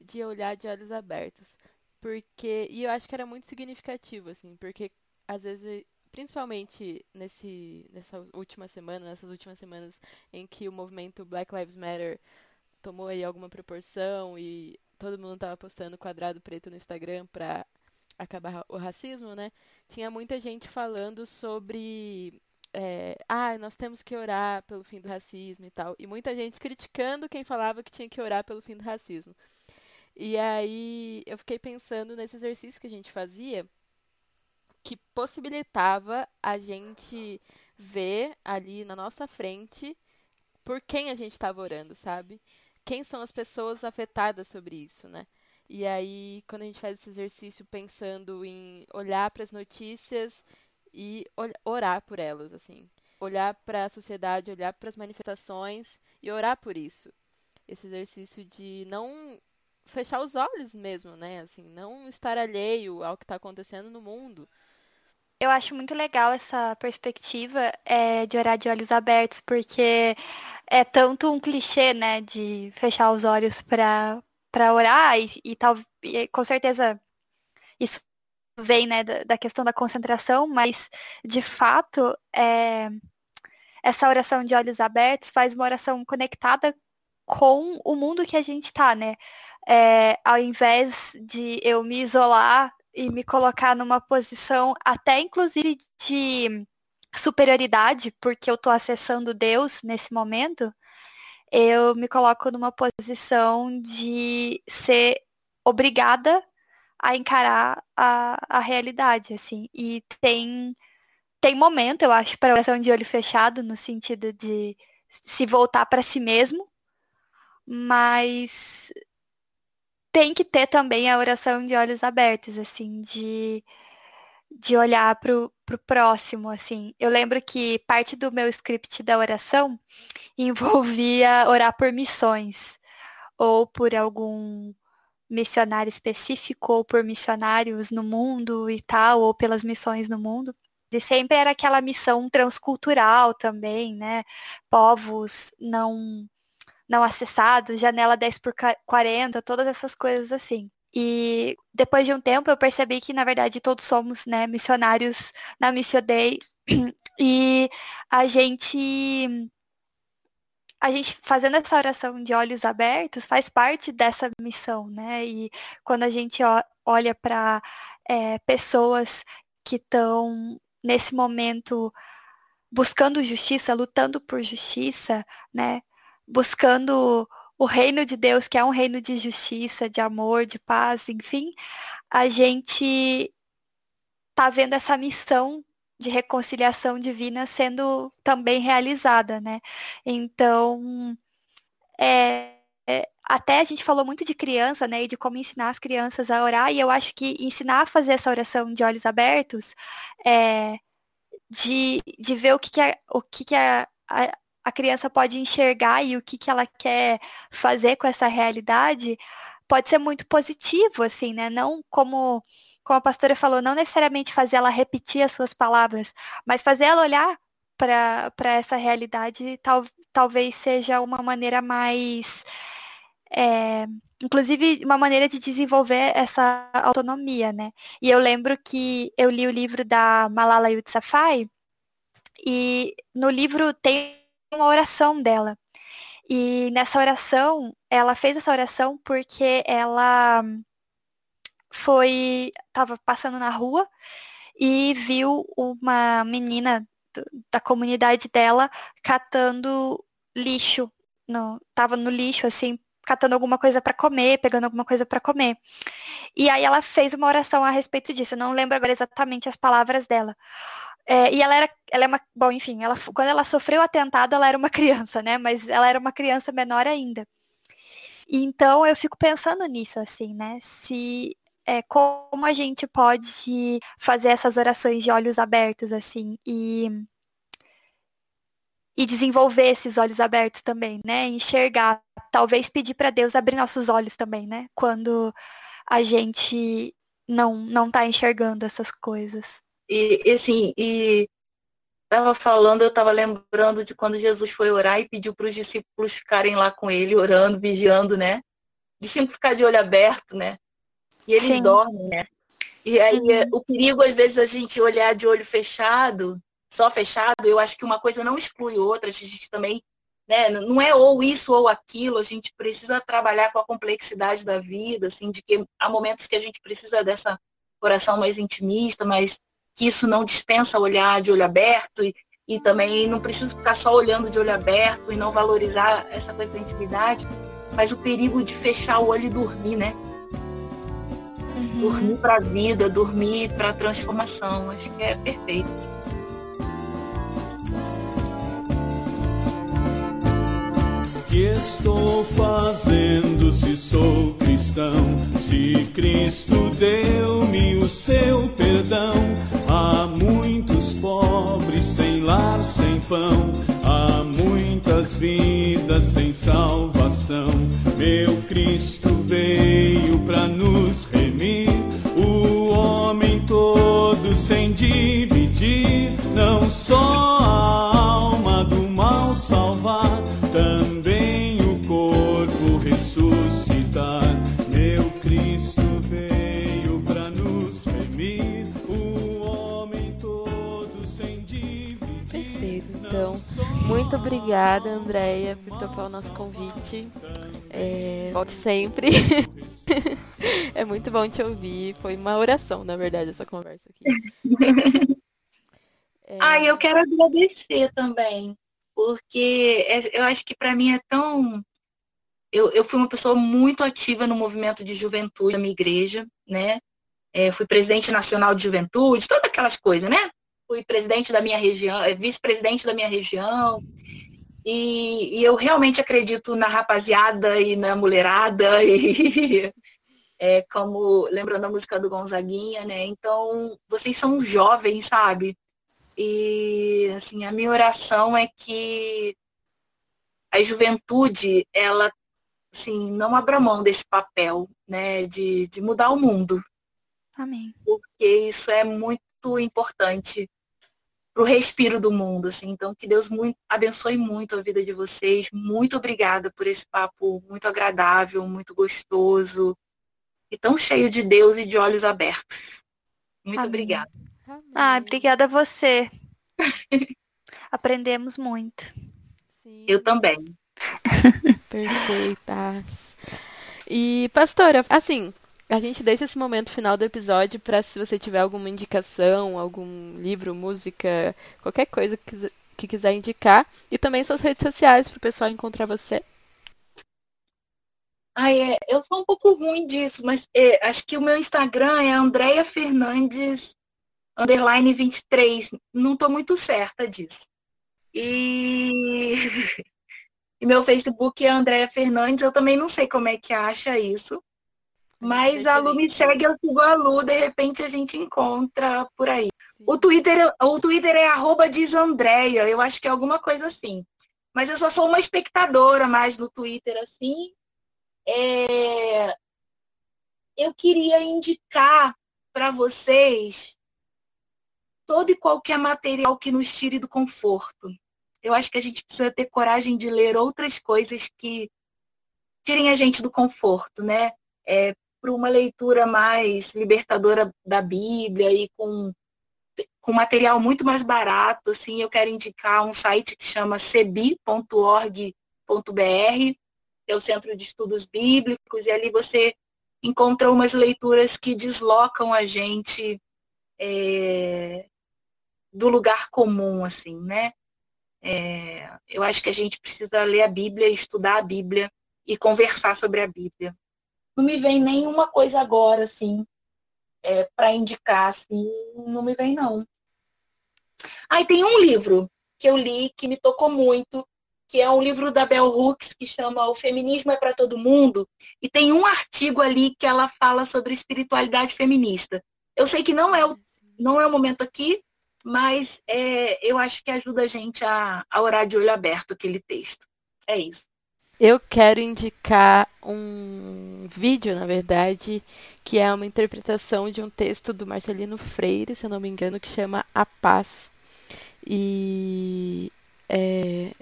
de olhar de olhos abertos. Porque. E eu acho que era muito significativo, assim, porque às vezes principalmente nesse, nessa última semana, nessas últimas semanas em que o movimento Black Lives Matter tomou aí alguma proporção e todo mundo tava postando quadrado preto no Instagram pra acabar o racismo, né? Tinha muita gente falando sobre é, ah, nós temos que orar pelo fim do racismo e tal. E muita gente criticando quem falava que tinha que orar pelo fim do racismo. E aí eu fiquei pensando nesse exercício que a gente fazia, que possibilitava a gente ver ali na nossa frente por quem a gente estava orando, sabe? Quem são as pessoas afetadas sobre isso, né? E aí, quando a gente faz esse exercício pensando em olhar para as notícias e orar por elas, assim, olhar para a sociedade, olhar para as manifestações e orar por isso. esse exercício de não fechar os olhos mesmo, né? Assim, não estar alheio ao que está acontecendo no mundo. Eu acho muito legal essa perspectiva é, de orar de olhos abertos, porque é tanto um clichê, né, de fechar os olhos para orar e, e tal, e, com certeza isso vem, né, da, da, questão da concentração, mas de fato é, essa oração de olhos abertos faz uma oração conectada com o mundo que a gente está, né? É, ao invés de eu me isolar e me colocar numa posição até inclusive de superioridade, porque eu estou acessando Deus nesse momento, eu me coloco numa posição de ser obrigada a encarar a, a realidade, assim. E tem, tem momento, eu acho, para oração de olho fechado, no sentido de se voltar para si mesmo, mas tem que ter também a oração de olhos abertos, assim, de, de olhar pro, pro próximo, assim. Eu lembro que parte do meu script da oração (laughs) envolvia orar por missões, ou por algum missionário específico, ou por missionários no mundo e tal, ou pelas missões no mundo. E sempre era aquela missão transcultural também, né? Povos não não acessado, janela 10 por 40, todas essas coisas assim. E depois de um tempo eu percebi que, na verdade, todos somos né, missionários na Missio Day. (clears throat) E a gente. A gente fazendo essa oração de olhos abertos faz parte dessa missão, né? E quando a gente olha para é, pessoas que estão nesse momento buscando justiça, lutando por justiça, né? Buscando o reino de Deus, que é um reino de justiça, de amor, de paz, enfim, a gente tá vendo essa missão de reconciliação divina sendo também realizada, né? Então, é, é, até a gente falou muito de criança, né, e de como ensinar as crianças a orar, e eu acho que ensinar a fazer essa oração de olhos abertos, é, de, de ver o que, que, é, o que, que é a, a criança pode enxergar e o que, que ela quer fazer com essa realidade, pode ser muito positivo, assim, né? Não como, como a pastora falou, não necessariamente fazer ela repetir as suas palavras, mas fazer ela olhar para essa realidade tal, talvez seja uma maneira mais. É, inclusive, uma maneira de desenvolver essa autonomia, né? E eu lembro que eu li o livro da Malala Yousafzai, e no livro tem uma oração dela. E nessa oração, ela fez essa oração porque ela foi estava passando na rua e viu uma menina da comunidade dela catando lixo, no, tava no lixo assim, catando alguma coisa para comer, pegando alguma coisa para comer. E aí ela fez uma oração a respeito disso. Eu não lembro agora exatamente as palavras dela. É, e ela era, ela é uma, bom, enfim, ela, quando ela sofreu o atentado, ela era uma (laughs) criança, né? Mas ela era uma criança menor ainda. Então eu fico pensando nisso, assim, né? Se é, como a gente pode fazer essas orações de olhos abertos, assim, e e desenvolver esses olhos abertos também, né? Enxergar, talvez pedir para Deus abrir nossos olhos também, né? Quando a gente não não está enxergando essas coisas. E, e assim, e estava falando, eu estava lembrando de quando Jesus foi orar e pediu para os discípulos ficarem lá com ele, orando, vigiando, né? Eles tinham que ficar de olho aberto, né? E eles Sim. dormem, né? E aí uhum. o perigo, às vezes, a gente olhar de olho fechado, só fechado, eu acho que uma coisa não exclui outra, a gente também, né? Não é ou isso ou aquilo, a gente precisa trabalhar com a complexidade da vida, assim, de que há momentos que a gente precisa dessa oração mais intimista, mais que isso não dispensa olhar de olho aberto e, e também não precisa ficar só olhando de olho aberto e não valorizar essa coisa da intimidade, mas o perigo de fechar o olho e dormir, né? Uhum. Dormir para a vida, dormir para a transformação, acho que é perfeito. Que estou fazendo se sou cristão? Se Cristo deu-me o seu perdão, há muitos pobres sem lar, sem pão, há muita tantas vidas sem salvação. Meu Cristo veio para nos remir, o homem todo sem dividir, não só a muito obrigada, Andréia, por topar o nosso convite. É, volte sempre. (laughs) é muito bom te ouvir. Foi uma oração, na verdade, essa conversa aqui. (laughs) É, Ah, eu quero agradecer também, porque é- eu acho que para mim é tão. Eu, eu fui uma pessoa muito ativa no movimento de juventude da minha igreja, né? É, fui presidente nacional de juventude, todas aquelas coisas, né? Fui presidente da minha região, é, vice-presidente da minha região. E, e eu realmente acredito na rapaziada e na mulherada, (laughs) e é, como lembrando a música do Gonzaguinha, né? Então, vocês são jovens, sabe? E assim, a minha oração é que a juventude, ela assim, não abra mão desse papel, né, de, de mudar o mundo, Amém. porque isso é muito importante para o respiro do mundo, assim. Então, que Deus muito, abençoe muito a vida de vocês. Muito obrigada por esse papo muito agradável, muito gostoso e tão cheio de Deus e de olhos abertos. Muito Amém. obrigada. Ah, obrigada a você. (laughs) Aprendemos muito. Sim, Eu também. (laughs) perfeitas. E, pastora, assim, a gente deixa esse momento final do episódio para se você tiver alguma indicação, algum livro, música, qualquer coisa que quiser, que quiser indicar. E também suas redes sociais para o pessoal encontrar você. Ah, é, eu sou um pouco ruim disso, mas é, acho que o meu Instagram é Andréia Fernandes underline 23. Não estou muito certa disso. E... (laughs) e meu Facebook é Andréia Fernandes. Eu também não sei como é que acha isso. Mas a Lu me segue, eu sigo a Lu, de repente a gente encontra por aí. O Twitter, o Twitter é arroba eu acho que é alguma coisa assim. Mas eu só sou uma espectadora mais no Twitter, assim. É, eu queria indicar para vocês todo e qualquer material que nos tire do conforto. Eu acho que a gente precisa ter coragem de ler outras coisas que tirem a gente do conforto, né? É, para uma leitura mais libertadora da Bíblia e com, com material muito mais barato, assim, eu quero indicar um site que chama cebi.org.br que é o Centro de Estudos Bíblicos, e ali você encontra umas leituras que deslocam a gente é, do lugar comum, assim, né? É, eu acho que a gente precisa ler a Bíblia, estudar a Bíblia e conversar sobre a Bíblia. Não me vem nenhuma coisa agora, assim, é, para indicar, assim, não me vem, não. Aí tem um livro que eu li que me tocou muito, que é um livro da Bell Hooks que chama O Feminismo é para Todo Mundo, e tem um artigo ali que ela fala sobre espiritualidade feminista. Eu sei que não é o, não é o momento aqui, mas é, eu acho que ajuda a gente a, a orar de olho aberto aquele texto. É isso. Eu quero indicar um vídeo, na verdade, que é uma interpretação de um texto do Marcelino Freire, se eu não me engano, que chama A Paz. E é,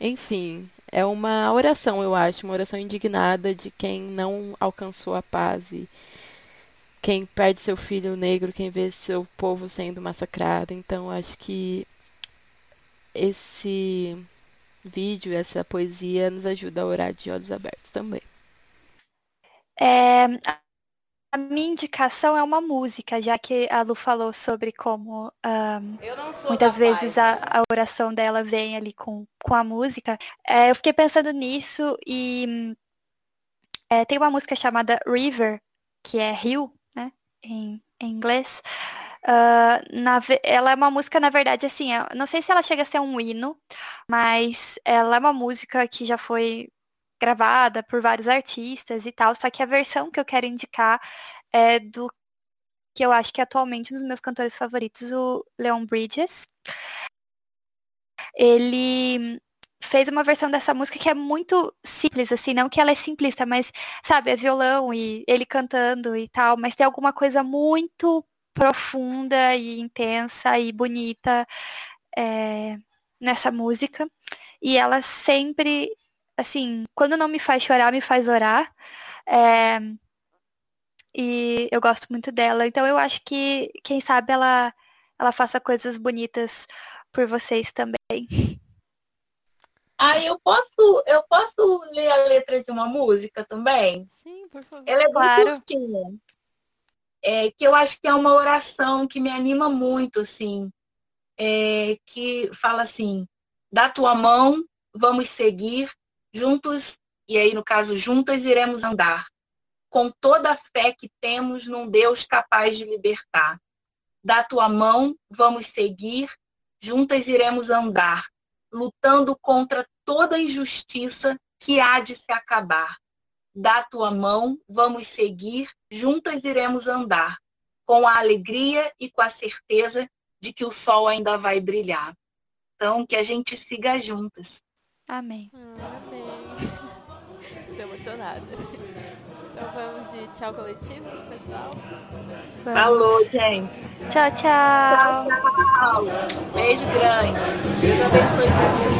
enfim, é uma oração, eu acho, uma oração indignada de quem não alcançou a paz e quem perde seu filho negro, quem vê seu povo sendo massacrado. Então, acho que esse vídeo, essa poesia nos ajuda a orar de olhos abertos também. É, a minha indicação é uma música, já que a Lu falou sobre como um, muitas vezes a, a, oração dela vem ali com, com a música. É, eu fiquei pensando nisso e é, tem uma música chamada River, que é rio, né, em, em inglês. Uh, na, ela é uma música, na verdade, assim, não sei se ela chega a ser um hino, mas ela é uma música que já foi gravada por vários artistas e tal, só que a versão que eu quero indicar é do que eu acho que é atualmente um dos meus cantores favoritos, o Leon Bridges. Ele fez uma versão dessa música que é muito simples, assim, não que ela é simplista, mas, sabe, é violão e ele cantando e tal, mas tem alguma coisa muito profunda e intensa e bonita é, nessa música. E ela sempre, assim, quando não me faz chorar, me faz orar. É, e eu gosto muito dela. Então eu acho que, quem sabe, ela, ela faça coisas bonitas por vocês também. Ah, eu posso, eu posso ler a letra de uma música também? Sim, por favor. Ela é Claro. bem curtinha. É, que eu acho que é uma oração que me anima muito, assim. É, que fala assim, da tua mão vamos seguir, juntos, e aí no caso, juntas iremos andar, com toda a fé que temos num Deus capaz de libertar. Da tua mão vamos seguir, juntas iremos andar, lutando contra toda injustiça que há de se acabar. Da tua mão vamos seguir, juntas iremos andar, com a alegria e com a certeza de que o sol ainda vai brilhar. Então, que a gente siga juntas. Amém. Ah, amei. (laughs) Tô emocionada. Então vamos de tchau coletivo, pessoal. Vamos. Falou, gente. Tchau, tchau. Tchau. Beijo grande. Deus abençoe vocês.